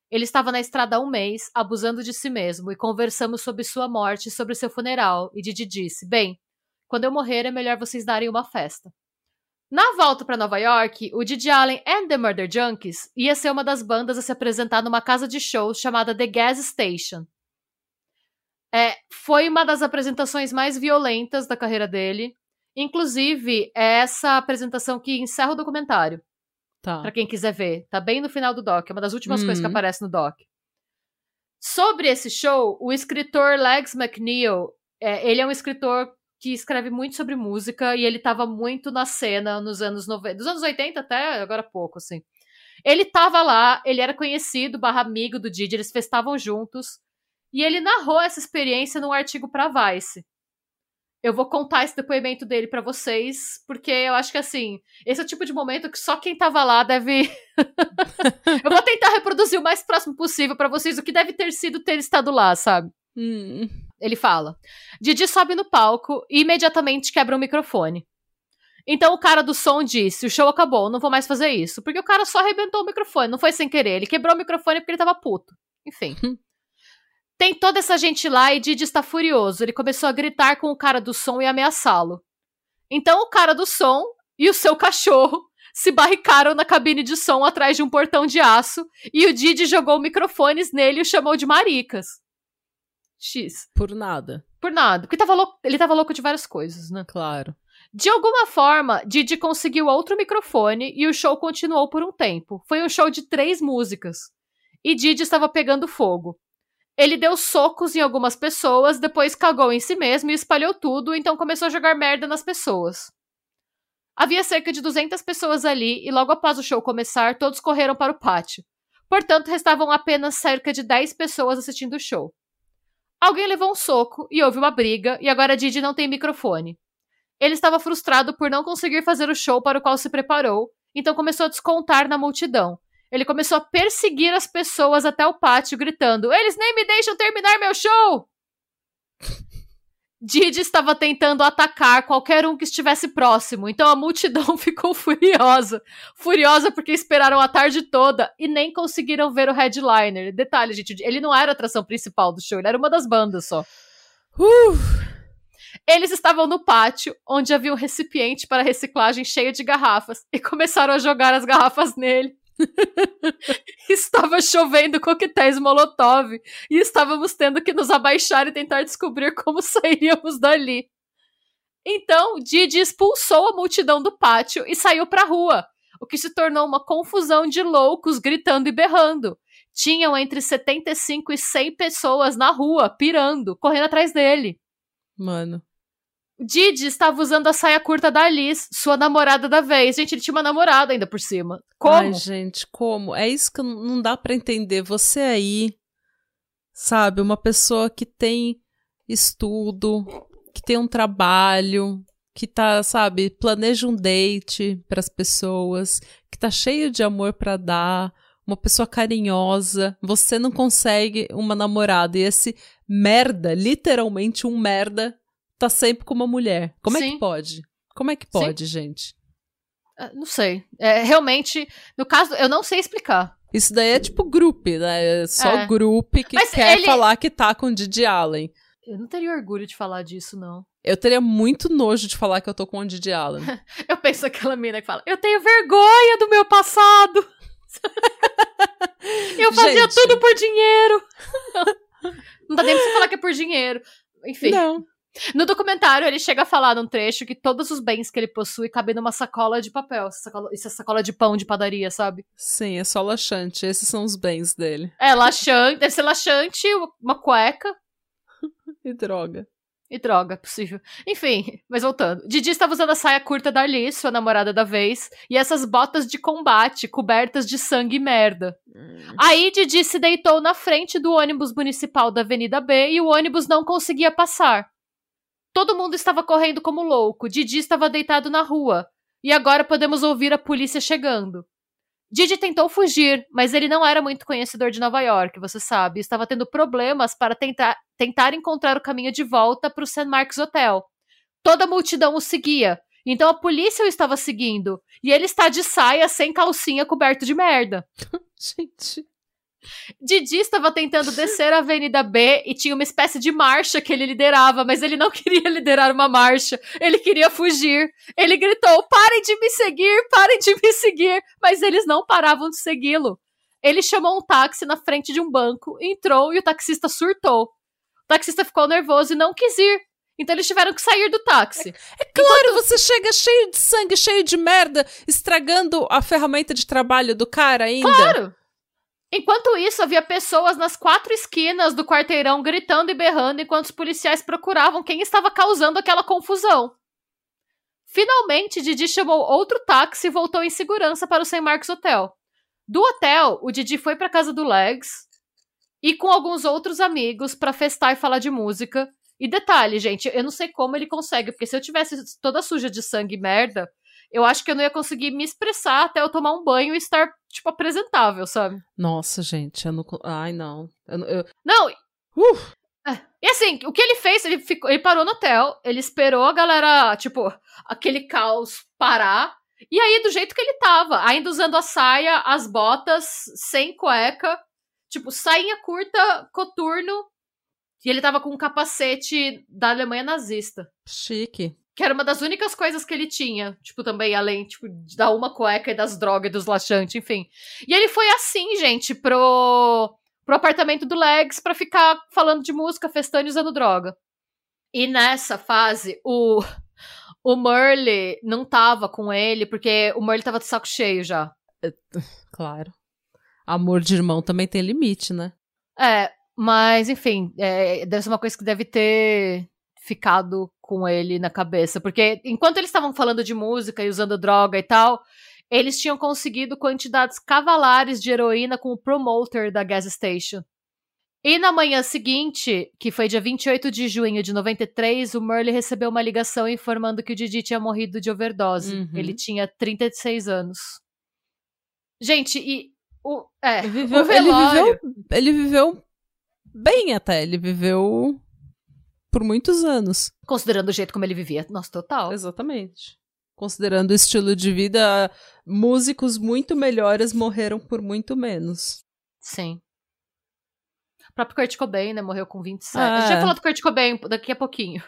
Ele estava na estrada há um mês, abusando de si mesmo, e conversamos sobre sua morte e sobre seu funeral. E Didi disse: Bem, quando eu morrer é melhor vocês darem uma festa. Na volta para Nova York, o Didi Allen and the Murder Junkies ia ser uma das bandas a se apresentar numa casa de shows chamada The Gas Station. É, foi uma das apresentações mais violentas da carreira dele. Inclusive, é essa apresentação que encerra o documentário, Tá. Pra quem quiser ver. Tá bem no final do doc, é uma das últimas Uhum. coisas que aparece no doc. Sobre esse show, o escritor Legs McNeil, é, ele é um escritor que escreve muito sobre música e ele tava muito na cena nos anos 90, dos anos 80 até agora há pouco, assim. Ele tava lá, ele era conhecido, barra amigo do Didi, eles festavam juntos, e ele narrou essa experiência num artigo pra Vice. Eu vou contar esse depoimento dele para vocês, porque eu acho que assim, esse é o tipo de momento que só quem tava lá deve. eu vou tentar reproduzir o mais próximo possível para vocês o que deve ter sido ter estado lá, sabe? Hum. Ele fala: Didi sobe no palco e imediatamente quebra o microfone. Então o cara do som disse: o show acabou, não vou mais fazer isso. Porque o cara só arrebentou o microfone, não foi sem querer. Ele quebrou o microfone porque ele tava puto. Enfim. Tem toda essa gente lá e Didi está furioso. Ele começou a gritar com o cara do som e ameaçá-lo. Então o cara do som e o seu cachorro se barricaram na cabine de som atrás de um portão de aço e o Didi jogou microfones nele e o chamou de maricas. X. Por nada. Por nada. Porque tava louco, ele tava louco de várias coisas, né? Claro. De alguma forma, Didi conseguiu outro microfone e o show continuou por um tempo. Foi um show de três músicas. E Didi estava pegando fogo. Ele deu socos em algumas pessoas, depois cagou em si mesmo e espalhou tudo, então começou a jogar merda nas pessoas. Havia cerca de 200 pessoas ali e logo após o show começar, todos correram para o pátio. Portanto, restavam apenas cerca de 10 pessoas assistindo o show. Alguém levou um soco e houve uma briga, e agora Didi não tem microfone. Ele estava frustrado por não conseguir fazer o show para o qual se preparou, então começou a descontar na multidão, ele começou a perseguir as pessoas até o pátio, gritando: Eles nem me deixam terminar meu show! Didi estava tentando atacar qualquer um que estivesse próximo, então a multidão ficou furiosa. Furiosa porque esperaram a tarde toda e nem conseguiram ver o headliner. Detalhe, gente, ele não era a atração principal do show, ele era uma das bandas só. Uh! Eles estavam no pátio, onde havia um recipiente para reciclagem cheio de garrafas, e começaram a jogar as garrafas nele. Estava chovendo coquetéis Molotov e estávamos tendo que nos abaixar e tentar descobrir como sairíamos dali. Então, Didi expulsou a multidão do pátio e saiu para a rua, o que se tornou uma confusão de loucos gritando e berrando. Tinham entre 75 e 100 pessoas na rua, pirando, correndo atrás dele. Mano. Didi estava usando a saia curta da Alice, sua namorada da vez. Gente, ele tinha uma namorada ainda por cima. Como? Ai, gente, como? É isso que não dá para entender. Você aí, sabe, uma pessoa que tem estudo, que tem um trabalho, que tá, sabe, planeja um date para as pessoas, que tá cheio de amor para dar, uma pessoa carinhosa, você não consegue uma namorada e esse merda, literalmente um merda, tá sempre com uma mulher. Como Sim. é que pode? Como é que pode, Sim. gente? Uh, não sei. É, realmente, no caso, eu não sei explicar. Isso daí é tipo grupo, né? É só é. grupo que Mas quer ele... falar que tá com o Didi Allen. Eu não teria orgulho de falar disso, não. Eu teria muito nojo de falar que eu tô com o Didi Allen. eu penso aquela mina que fala: Eu tenho vergonha do meu passado. eu fazia Gente. tudo por dinheiro. não dá nem pra você falar que é por dinheiro. Enfim. Não. No documentário, ele chega a falar num trecho que todos os bens que ele possui cabem numa sacola de papel. Sacola, essa sacola de pão de padaria, sabe? Sim, é só laxante. Esses são os bens dele. É, laxante. Deve ser laxante, uma cueca. e droga. E droga, possível. Enfim, mas voltando. Didi estava usando a saia curta da Alice, sua namorada da vez, e essas botas de combate cobertas de sangue e merda. Hum. Aí Didi se deitou na frente do ônibus municipal da Avenida B e o ônibus não conseguia passar. Todo mundo estava correndo como louco. Didi estava deitado na rua. E agora podemos ouvir a polícia chegando. Didi tentou fugir, mas ele não era muito conhecedor de Nova York, você sabe. Estava tendo problemas para tentar, tentar encontrar o caminho de volta para o St. Mark's Hotel. Toda a multidão o seguia. Então a polícia o estava seguindo. E ele está de saia, sem calcinha, coberto de merda. Gente. Didi estava tentando descer a Avenida B e tinha uma espécie de marcha que ele liderava, mas ele não queria liderar uma marcha, ele queria fugir. Ele gritou: parem de me seguir, parem de me seguir, mas eles não paravam de segui-lo. Ele chamou um táxi na frente de um banco, entrou e o taxista surtou. O taxista ficou nervoso e não quis ir. Então eles tiveram que sair do táxi. É, é claro, Enquanto... você chega cheio de sangue, cheio de merda, estragando a ferramenta de trabalho do cara ainda. Claro! Enquanto isso, havia pessoas nas quatro esquinas do quarteirão gritando e berrando enquanto os policiais procuravam quem estava causando aquela confusão. Finalmente, Didi chamou outro táxi e voltou em segurança para o St. Mark's Hotel. Do hotel, o Didi foi para casa do Legs e com alguns outros amigos para festar e falar de música. E detalhe, gente, eu não sei como ele consegue, porque se eu tivesse toda suja de sangue e merda, eu acho que eu não ia conseguir me expressar até eu tomar um banho e estar, tipo, apresentável, sabe? Nossa, gente, eu não. Ai, não. Eu, eu... Não! Uh! E assim, o que ele fez, ele, ficou, ele parou no hotel, ele esperou a galera, tipo, aquele caos parar. E aí, do jeito que ele tava, ainda usando a saia, as botas, sem cueca, tipo, sainha curta, coturno. E ele tava com um capacete da Alemanha nazista. Chique. Que era uma das únicas coisas que ele tinha. Tipo, também, além, tipo, da uma cueca e das drogas e dos laxantes, enfim. E ele foi assim, gente, pro pro apartamento do Legs para ficar falando de música, festando e usando droga. E nessa fase, o, o Merle não tava com ele, porque o Merle tava de saco cheio já. Claro. Amor de irmão também tem limite, né? É, mas enfim, é, deve ser uma coisa que deve ter ficado com ele na cabeça. Porque enquanto eles estavam falando de música e usando droga e tal, eles tinham conseguido quantidades cavalares de heroína com o promoter da gas station. E na manhã seguinte, que foi dia 28 de junho de 93, o Merle recebeu uma ligação informando que o Didi tinha morrido de overdose. Uhum. Ele tinha 36 anos. Gente, e o, é, viveu, o velório... ele viveu, ele viveu bem até, ele viveu por muitos anos. Considerando o jeito como ele vivia. Nossa, total. Exatamente considerando o estilo de vida, músicos muito melhores morreram por muito menos. Sim. O próprio Kurt Cobain, né, morreu com 27. Ah, a gente vai é. falar do Kurt Cobain daqui a pouquinho.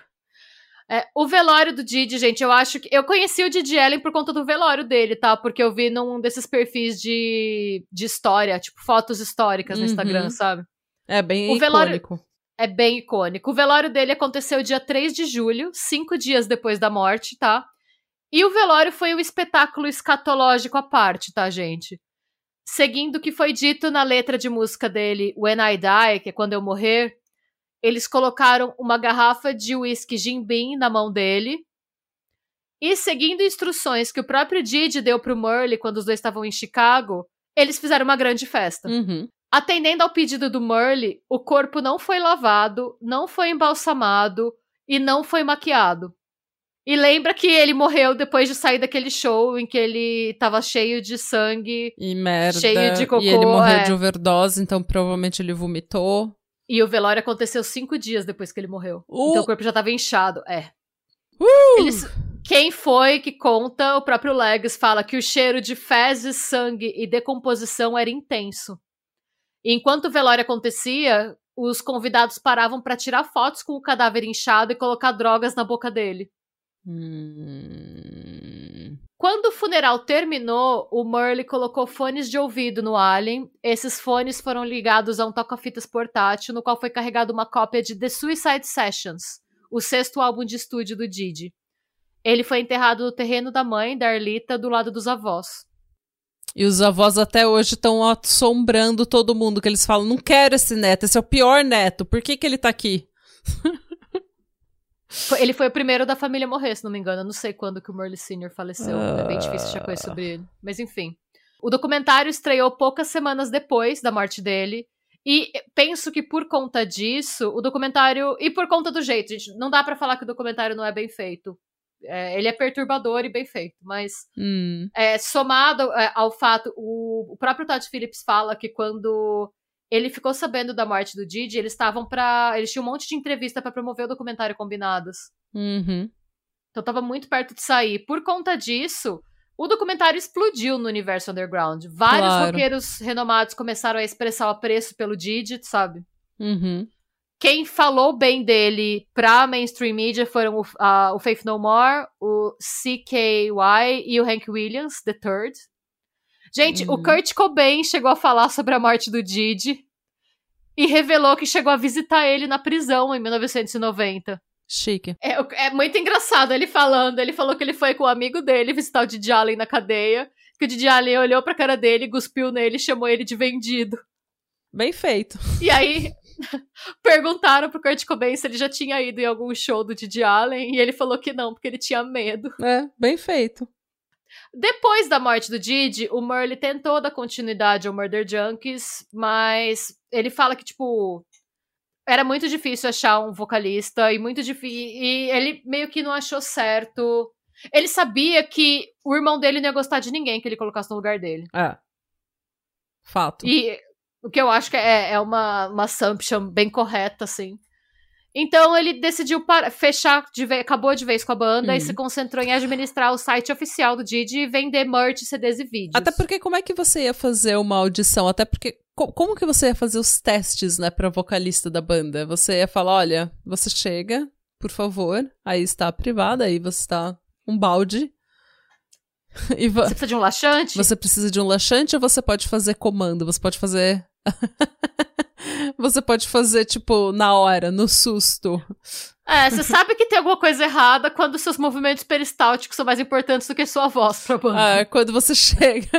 É, o velório do Didi, gente, eu acho que. Eu conheci o Didi Allen por conta do velório dele, tá? Porque eu vi num desses perfis de, de história, tipo, fotos históricas no uhum. Instagram, sabe? É bem o icônico. Velório é bem icônico. O velório dele aconteceu dia 3 de julho, cinco dias depois da morte, tá? E o velório foi um espetáculo escatológico à parte, tá, gente? Seguindo o que foi dito na letra de música dele, When I Die, que é quando eu morrer, eles colocaram uma garrafa de whisky Jim Beam na mão dele. E seguindo instruções que o próprio Didi deu pro Murley quando os dois estavam em Chicago, eles fizeram uma grande festa. Uhum. Atendendo ao pedido do Murley, o corpo não foi lavado, não foi embalsamado e não foi maquiado. E lembra que ele morreu depois de sair daquele show em que ele tava cheio de sangue. E merda. Cheio de cocô. E ele morreu é. de overdose, então provavelmente ele vomitou. E o velório aconteceu cinco dias depois que ele morreu. Uh. Então o corpo já tava inchado. É. Uh. Eles, quem foi que conta? O próprio Legs fala que o cheiro de fezes, sangue e decomposição era intenso. E enquanto o velório acontecia, os convidados paravam para tirar fotos com o cadáver inchado e colocar drogas na boca dele. Hum... Quando o funeral terminou, o Murley colocou fones de ouvido no Alien. Esses fones foram ligados a um toca-fitas portátil, no qual foi carregada uma cópia de The Suicide Sessions, o sexto álbum de estúdio do Didi. Ele foi enterrado no terreno da mãe, da Arlita, do lado dos avós. E os avós até hoje estão assombrando todo mundo, que eles falam, não quero esse neto, esse é o pior neto, por que, que ele tá aqui? Ele foi o primeiro da família a morrer, se não me engano. Eu não sei quando que o Merle Sr. faleceu. Uh... É bem difícil achar coisa sobre ele. Mas enfim. O documentário estreou poucas semanas depois da morte dele. E penso que por conta disso, o documentário. E por conta do jeito, gente, não dá para falar que o documentário não é bem feito. É, ele é perturbador e bem feito, mas hum. é, somado é, ao fato, o, o próprio Todd Phillips fala que quando ele ficou sabendo da morte do Didi, eles estavam para, eles tinham um monte de entrevista para promover o documentário Combinados. Uhum. Então tava muito perto de sair. Por conta disso, o documentário explodiu no universo underground. Vários claro. roqueiros renomados começaram a expressar o apreço pelo Didi, sabe? Uhum. Quem falou bem dele pra mainstream media foram o, uh, o Faith No More, o CKY e o Hank Williams, The Third. Gente, uhum. o Kurt Cobain chegou a falar sobre a morte do Didi e revelou que chegou a visitar ele na prisão em 1990. Chique. É, é muito engraçado ele falando. Ele falou que ele foi com o um amigo dele visitar o Didi Allen na cadeia. Que o Didi Allen olhou pra cara dele, cuspiu nele e chamou ele de vendido. Bem feito. E aí, perguntaram pro Kurt Cobain se ele já tinha ido em algum show do Didi Allen. E ele falou que não, porque ele tinha medo. É, bem feito. Depois da morte do Didi, o Murley tentou dar continuidade ao Murder Junkies, mas ele fala que, tipo. era muito difícil achar um vocalista e muito difícil. E ele meio que não achou certo. Ele sabia que o irmão dele não ia gostar de ninguém que ele colocasse no lugar dele. É. Fato. E o que eu acho que é, é uma, uma assumption bem correta, assim. Então ele decidiu fechar, de vez, acabou de vez com a banda Uhum. e se concentrou em administrar o site oficial do Didi e vender merch, CDs e vídeos. Até porque como é que você ia fazer uma audição? Até porque co- como que você ia fazer os testes, né, pra vocalista da banda? Você ia falar, olha, você chega, por favor, aí está a privada, aí você está um balde. Você precisa de um laxante? você precisa de um laxante ou você pode fazer comando? Você pode fazer Você pode fazer tipo na hora, no susto. É, você sabe que tem alguma coisa errada quando seus movimentos peristálticos são mais importantes do que sua voz pra banda. Ah, quando você chega,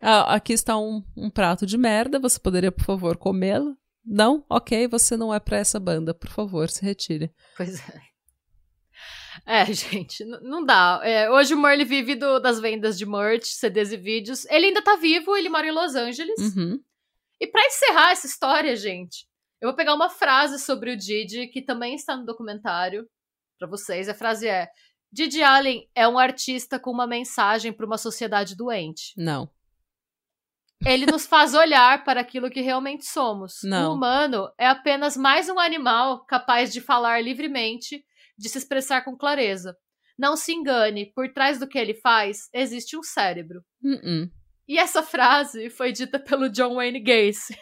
ah, aqui está um, um prato de merda, você poderia, por favor, comê-lo? Não? Ok, você não é pra essa banda, por favor, se retire. Pois é. É, gente, não dá. É, hoje o Merle vive do- das vendas de merch, CDs e vídeos. Ele ainda tá vivo, ele mora em Los Angeles. Uhum. E pra encerrar essa história, gente, eu vou pegar uma frase sobre o Didi, que também está no documentário, pra vocês. A frase é: Didi Allen é um artista com uma mensagem para uma sociedade doente. Não. Ele nos faz olhar para aquilo que realmente somos. Não. O humano é apenas mais um animal capaz de falar livremente, de se expressar com clareza. Não se engane, por trás do que ele faz existe um cérebro. Uh-uh. E essa frase foi dita pelo John Wayne Gacy.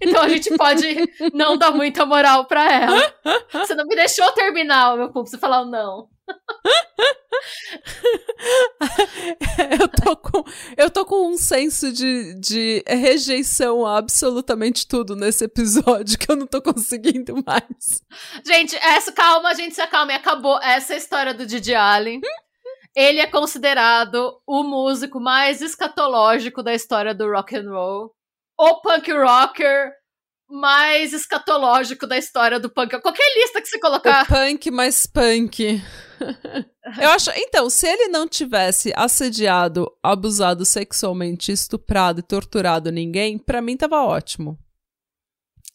Então a gente pode não dar muita moral pra ela. Você não me deixou terminar o meu pulso, você falar o não. eu, tô com, eu tô com um senso de, de rejeição a absolutamente tudo nesse episódio que eu não tô conseguindo mais. Gente, essa, calma, gente, se acalme. Acabou essa a história do Didi Allen. Ele é considerado o músico mais escatológico da história do rock and roll. O punk rocker mais escatológico da história do punk. Qualquer lista que você O colocar. punk mais punk. Eu acho. Então, se ele não tivesse assediado, abusado sexualmente, estuprado e torturado ninguém, pra mim tava ótimo.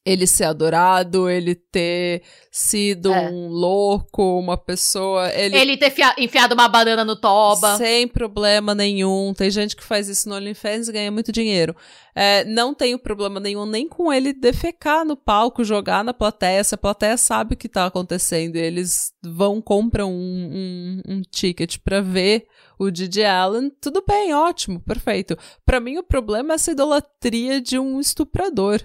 Ele ser adorado, ele ter sido É. um louco, uma pessoa. Ele, Ele ter fia- enfiado uma banana no toba. Sem problema nenhum. Tem gente que faz isso no OnlyFans e ganha muito dinheiro. É, não tenho problema nenhum nem com ele defecar no palco, jogar na plateia. Se a plateia sabe o que tá acontecendo, e eles vão, compram um, um, um ticket pra ver o Didi Allen, tudo bem, ótimo, perfeito. Pra mim, o problema é essa idolatria de um estuprador.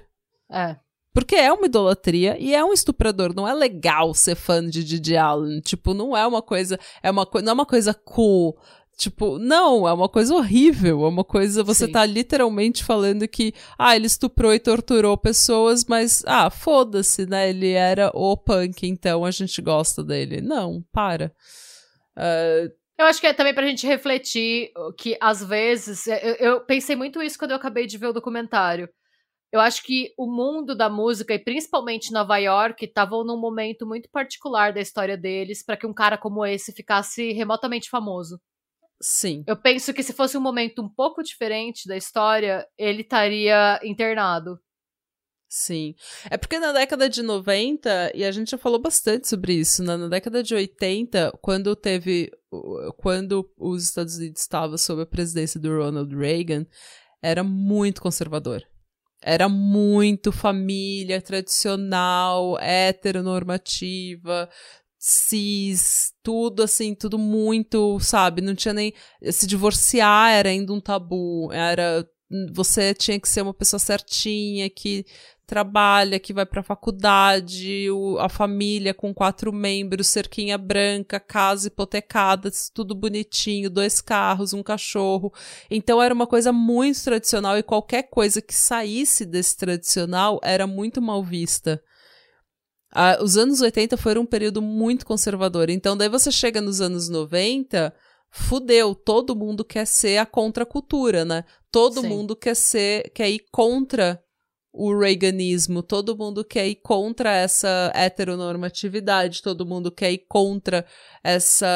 É. Porque é uma idolatria e é um estuprador. Não é legal ser fã de Didi Allen. Tipo, não é uma coisa. É uma não é uma coisa cool. Tipo, não, é uma coisa horrível. É uma coisa. Você Sim. tá literalmente falando que, ah, ele estuprou e torturou pessoas, mas, ah, foda-se, né? Ele era o punk, então a gente gosta dele. Não, para. Ah, Eu acho que é também pra gente refletir que, às vezes, eu, eu pensei muito isso quando eu acabei de ver o documentário. Eu acho que o mundo da música, e principalmente Nova York, estavam num momento muito particular da história deles para que um cara como esse ficasse remotamente famoso. sim. Eu penso que se fosse um momento um pouco diferente da história, ele estaria internado. Sim. É porque na década de 90, e a gente já falou bastante sobre isso, né? na década de 80, quando teve. Quando os Estados Unidos estavam sob a presidência do Ronald Reagan, era muito conservador. Era muito família tradicional, heteronormativa, cis, tudo assim, tudo muito, sabe? Não tinha nem. Se divorciar era ainda um tabu. Era. Você tinha que ser uma pessoa certinha, que trabalha, que vai pra faculdade, o- a família com quatro membros, cerquinha branca, casa hipotecada, tudo bonitinho, dois carros, um cachorro. Então era uma coisa muito tradicional e qualquer coisa que saísse desse tradicional era muito mal vista. Ah, os anos 80 foram um período muito conservador. Então, daí você chega nos anos 90, fudeu. Todo mundo quer ser a contracultura, né? Todo Sim. mundo quer ser, quer ir contra o Reaganismo, todo mundo quer ir contra essa heteronormatividade, todo mundo quer ir contra essa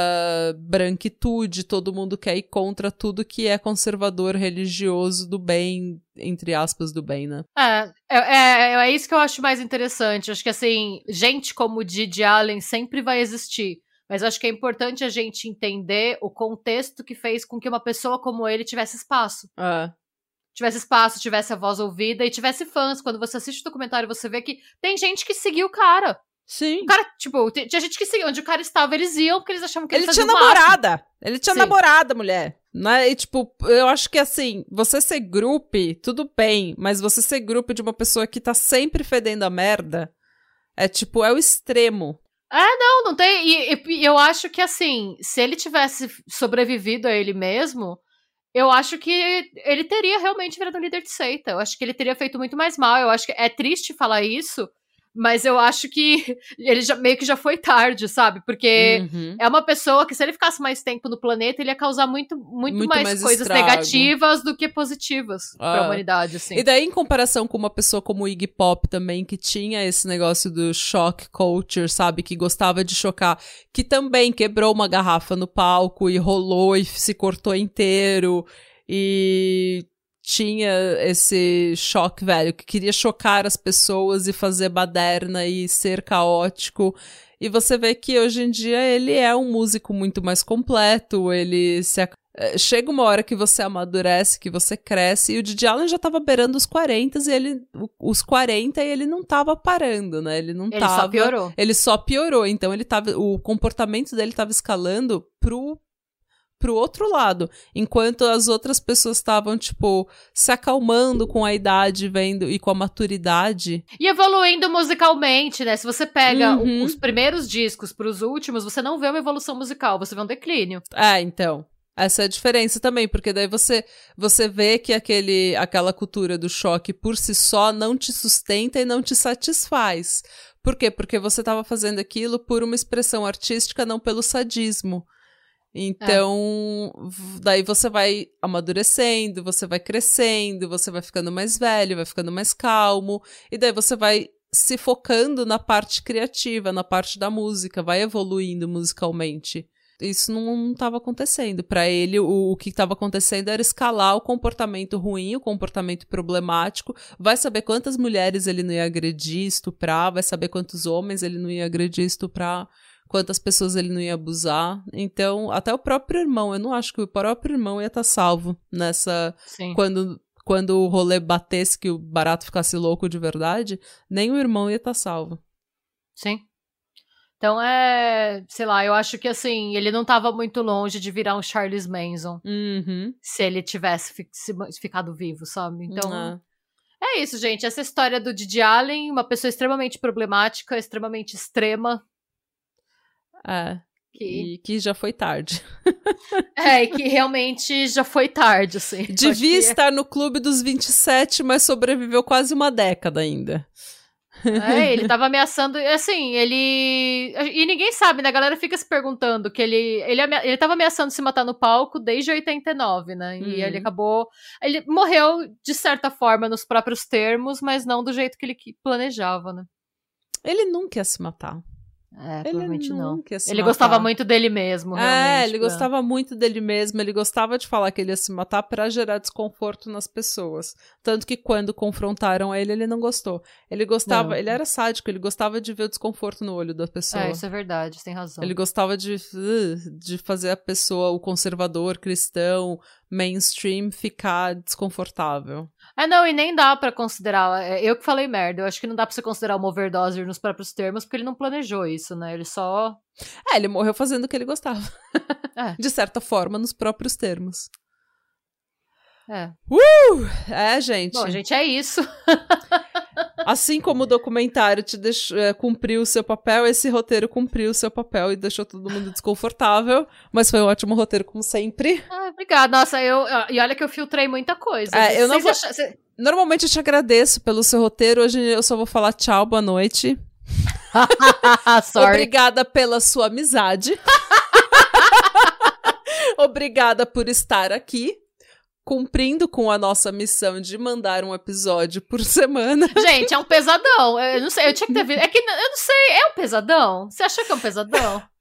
branquitude, todo mundo quer ir contra tudo que é conservador, religioso, do bem, entre aspas, do bem, né? É, é, é, é isso que eu acho mais interessante. Acho que, assim, gente como o Didi Allen sempre vai existir. Mas acho que é importante a gente entender o contexto que fez com que uma pessoa como ele tivesse espaço. É tivesse espaço, tivesse a voz ouvida e tivesse fãs. Quando você assiste o documentário, você vê que tem gente que seguiu o cara. Sim. O cara, tipo, tinha gente que seguia. Onde o cara estava, eles iam porque eles achavam que ele, ele tinha namorada. Ele tinha Sim. namorada, mulher. Né? E, tipo, eu acho que assim, você ser grupo, tudo bem, mas você ser grupo de uma pessoa que tá sempre fedendo a merda, é tipo, é o extremo. É, não, não tem. E, e eu acho que assim, se ele tivesse sobrevivido a ele mesmo, eu acho que ele teria realmente virado um líder de seita. Eu acho que ele teria feito muito mais mal. Eu acho que é triste falar isso, mas eu acho que ele já, meio que já foi tarde, sabe? Porque uhum. é uma pessoa que, se ele ficasse mais tempo no planeta, ele ia causar muito, muito, muito mais, mais, coisas estrago. negativas do que positivas ah. pra humanidade, assim. E daí, em comparação com uma pessoa como o Iggy Pop também, que tinha esse negócio do shock culture, sabe? Que gostava de chocar, que também quebrou uma garrafa no palco e rolou e se cortou inteiro. E tinha esse choque velho, que queria chocar as pessoas e fazer baderna e ser caótico. E você vê que hoje em dia ele é um músico muito mais completo, ele se eh, chega uma hora que você amadurece, que você cresce, e o Didi Allen já tava beirando os 40 e ele os 40 e ele não tava parando, né? Ele não ele tava. Ele só piorou. Ele só piorou, então ele tava o comportamento dele tava escalando pro pro outro lado, enquanto as outras pessoas estavam tipo se acalmando com a idade, vendo e com a maturidade e evoluindo musicalmente, né? Se você pega uhum. os primeiros discos para os últimos, você não vê uma evolução musical, você vê um declínio. É, então. Essa é a diferença também, porque daí você você vê que aquele aquela cultura do choque por si só não te sustenta e não te satisfaz. Por quê? Porque você estava fazendo aquilo por uma expressão artística, não pelo sadismo. Então, é. daí você vai amadurecendo, você vai crescendo, você vai ficando mais velho, vai ficando mais calmo, e daí você vai se focando na parte criativa, na parte da música, vai evoluindo musicalmente. Isso não estava acontecendo. Para ele, o, o que estava acontecendo era escalar o comportamento ruim, o comportamento problemático. Vai saber quantas mulheres ele não ia agredir, estuprar, vai saber quantos homens ele não ia agredir, estuprar quantas pessoas ele não ia abusar. Então, até o próprio irmão, eu não acho que o próprio irmão ia estar tá salvo nessa. Sim. Quando, quando o rolê batesse, que o barato ficasse louco de verdade, nem o irmão ia estar tá salvo. Sim. Então é, sei lá, eu acho que assim, ele não estava muito longe de virar um Charles Manson. Uhum. Se ele tivesse fi ficado vivo, sabe? Então. Uhum. É isso, gente. Essa história do Didi Allen, uma pessoa extremamente problemática, extremamente extrema, é. Que... E que já foi tarde. É, e que realmente já foi tarde, assim. Devia é. estar no clube dos 27, mas sobreviveu quase uma década ainda. É, ele tava ameaçando. Assim, ele. E ninguém sabe, né? A galera fica se perguntando que ele. Ele, ele tava ameaçando se matar no palco desde 89, né? E uhum. ele acabou. Ele morreu, de certa forma, nos próprios termos, mas não do jeito que ele planejava, né? Ele nunca ia se matar. É, ele provavelmente não. Ele gostava muito dele mesmo, é, realmente. É, ele gostava muito dele mesmo, ele gostava de falar que ele ia se matar para gerar desconforto nas pessoas. Tanto que quando confrontaram ele, ele não gostou. Ele gostava, não. ele era sádico, ele gostava de ver o desconforto no olho da pessoa. É, isso é verdade, tem razão. Ele gostava de, de fazer a pessoa, o conservador, cristão, mainstream, ficar desconfortável. É, não, e nem dá para considerar. É, eu que falei merda. Eu acho que não dá pra você considerar uma overdose nos próprios termos, porque ele não planejou isso, né? Ele só. É, ele morreu fazendo o que ele gostava. É. De certa forma, nos próprios termos. É. Uh! É, gente. Bom, gente, é isso. Assim como o documentário te deixou, é, cumpriu o seu papel, esse roteiro cumpriu o seu papel e deixou todo mundo desconfortável. Mas foi um ótimo roteiro, como sempre. Ah, obrigada. Nossa, eu. E olha que eu filtrei muita coisa. É, eu não vou... Normalmente eu te agradeço pelo seu roteiro. Hoje eu só vou falar tchau, boa noite. Obrigada pela sua amizade. Obrigada por estar aqui. Cumprindo com a nossa missão de mandar um episódio por semana. Gente, é um pesadão. Eu não sei, eu tinha que ter visto. É que eu não sei, é um pesadão? Você achou que é um pesadão?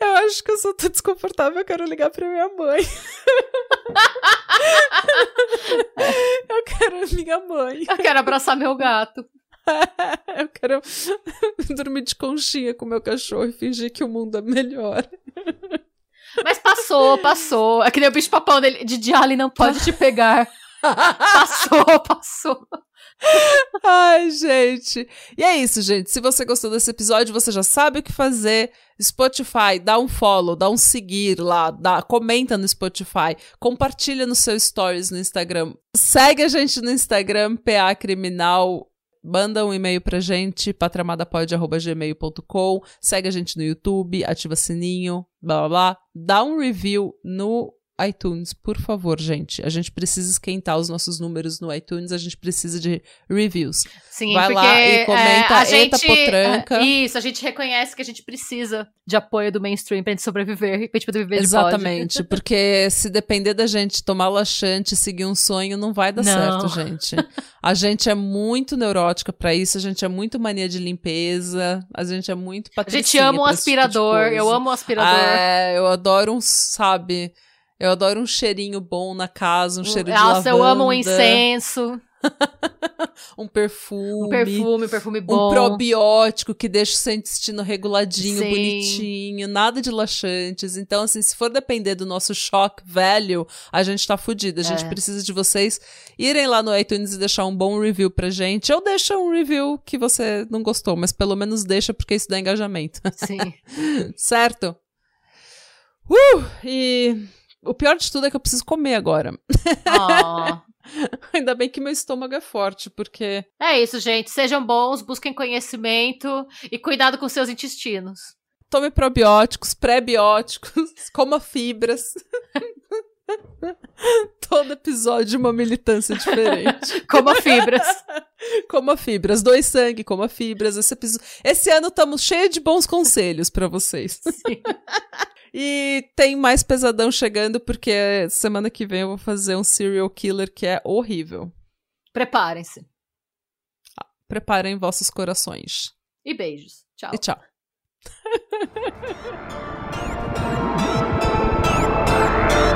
Eu acho que eu sou tão desconfortável, eu quero ligar pra minha mãe. eu quero minha mãe. Eu quero abraçar meu gato. eu quero dormir de conchinha com meu cachorro e fingir que o mundo é melhor. Mas passou, passou. É que nem o bicho papão dele. De Diali não pode te pegar. passou, passou. Ai, gente. E é isso, gente. Se você gostou desse episódio, você já sabe o que fazer. Spotify, dá um follow, dá um seguir lá, dá, comenta no Spotify, compartilha nos seus stories no Instagram. Segue a gente no Instagram, PA Criminal manda um e-mail pra gente, patramadapod.gmail.com, segue a gente no YouTube, ativa sininho, blá blá blá, dá um review no iTunes, por favor, gente. A gente precisa esquentar os nossos números no iTunes, a gente precisa de reviews. Sim, Vai porque lá e comenta, é, a eita gente, potranca. é, Isso, a gente reconhece que a gente precisa de apoio do mainstream pra gente sobreviver e pra gente poder viver Exatamente, porque se depender da gente tomar laxante e seguir um sonho, não vai dar Não. certo, gente. A gente é muito neurótica pra isso, a gente é muito mania de limpeza, a gente é muito A patricinha gente ama um tipo aspirador, eu coisa. amo um aspirador. É, eu adoro um, sabe, eu adoro um cheirinho bom na casa, um cheiro de Nossa, eu amo um lavanda, incenso, um perfume, um perfume, um perfume bom. um probiótico que deixa o seu intestino reguladinho, Sim. bonitinho, nada de laxantes. Então, assim, se for depender do nosso choque velho, a gente tá fudido. A gente É. precisa de vocês irem lá no iTunes e deixar um bom review pra gente. Ou deixa um review que você não gostou, mas pelo menos deixa porque isso dá engajamento. Sim. certo? Uh! E o pior de tudo é que eu preciso comer agora. Ó. Ainda bem que meu estômago é forte, porque É isso, gente. Sejam bons, busquem conhecimento e cuidado com seus intestinos. tome probióticos, pré-bióticos, coma fibras. Todo episódio uma militância diferente. Coma fibras. Coma fibras, doe sangue, coma fibras. Esse, episo- Esse ano estamos cheios de bons conselhos pra vocês. Sim. E tem mais pesadão chegando, porque semana que vem eu vou fazer um serial killer que é horrível. Preparem-se. Preparem vossos corações. E beijos. Tchau. E tchau.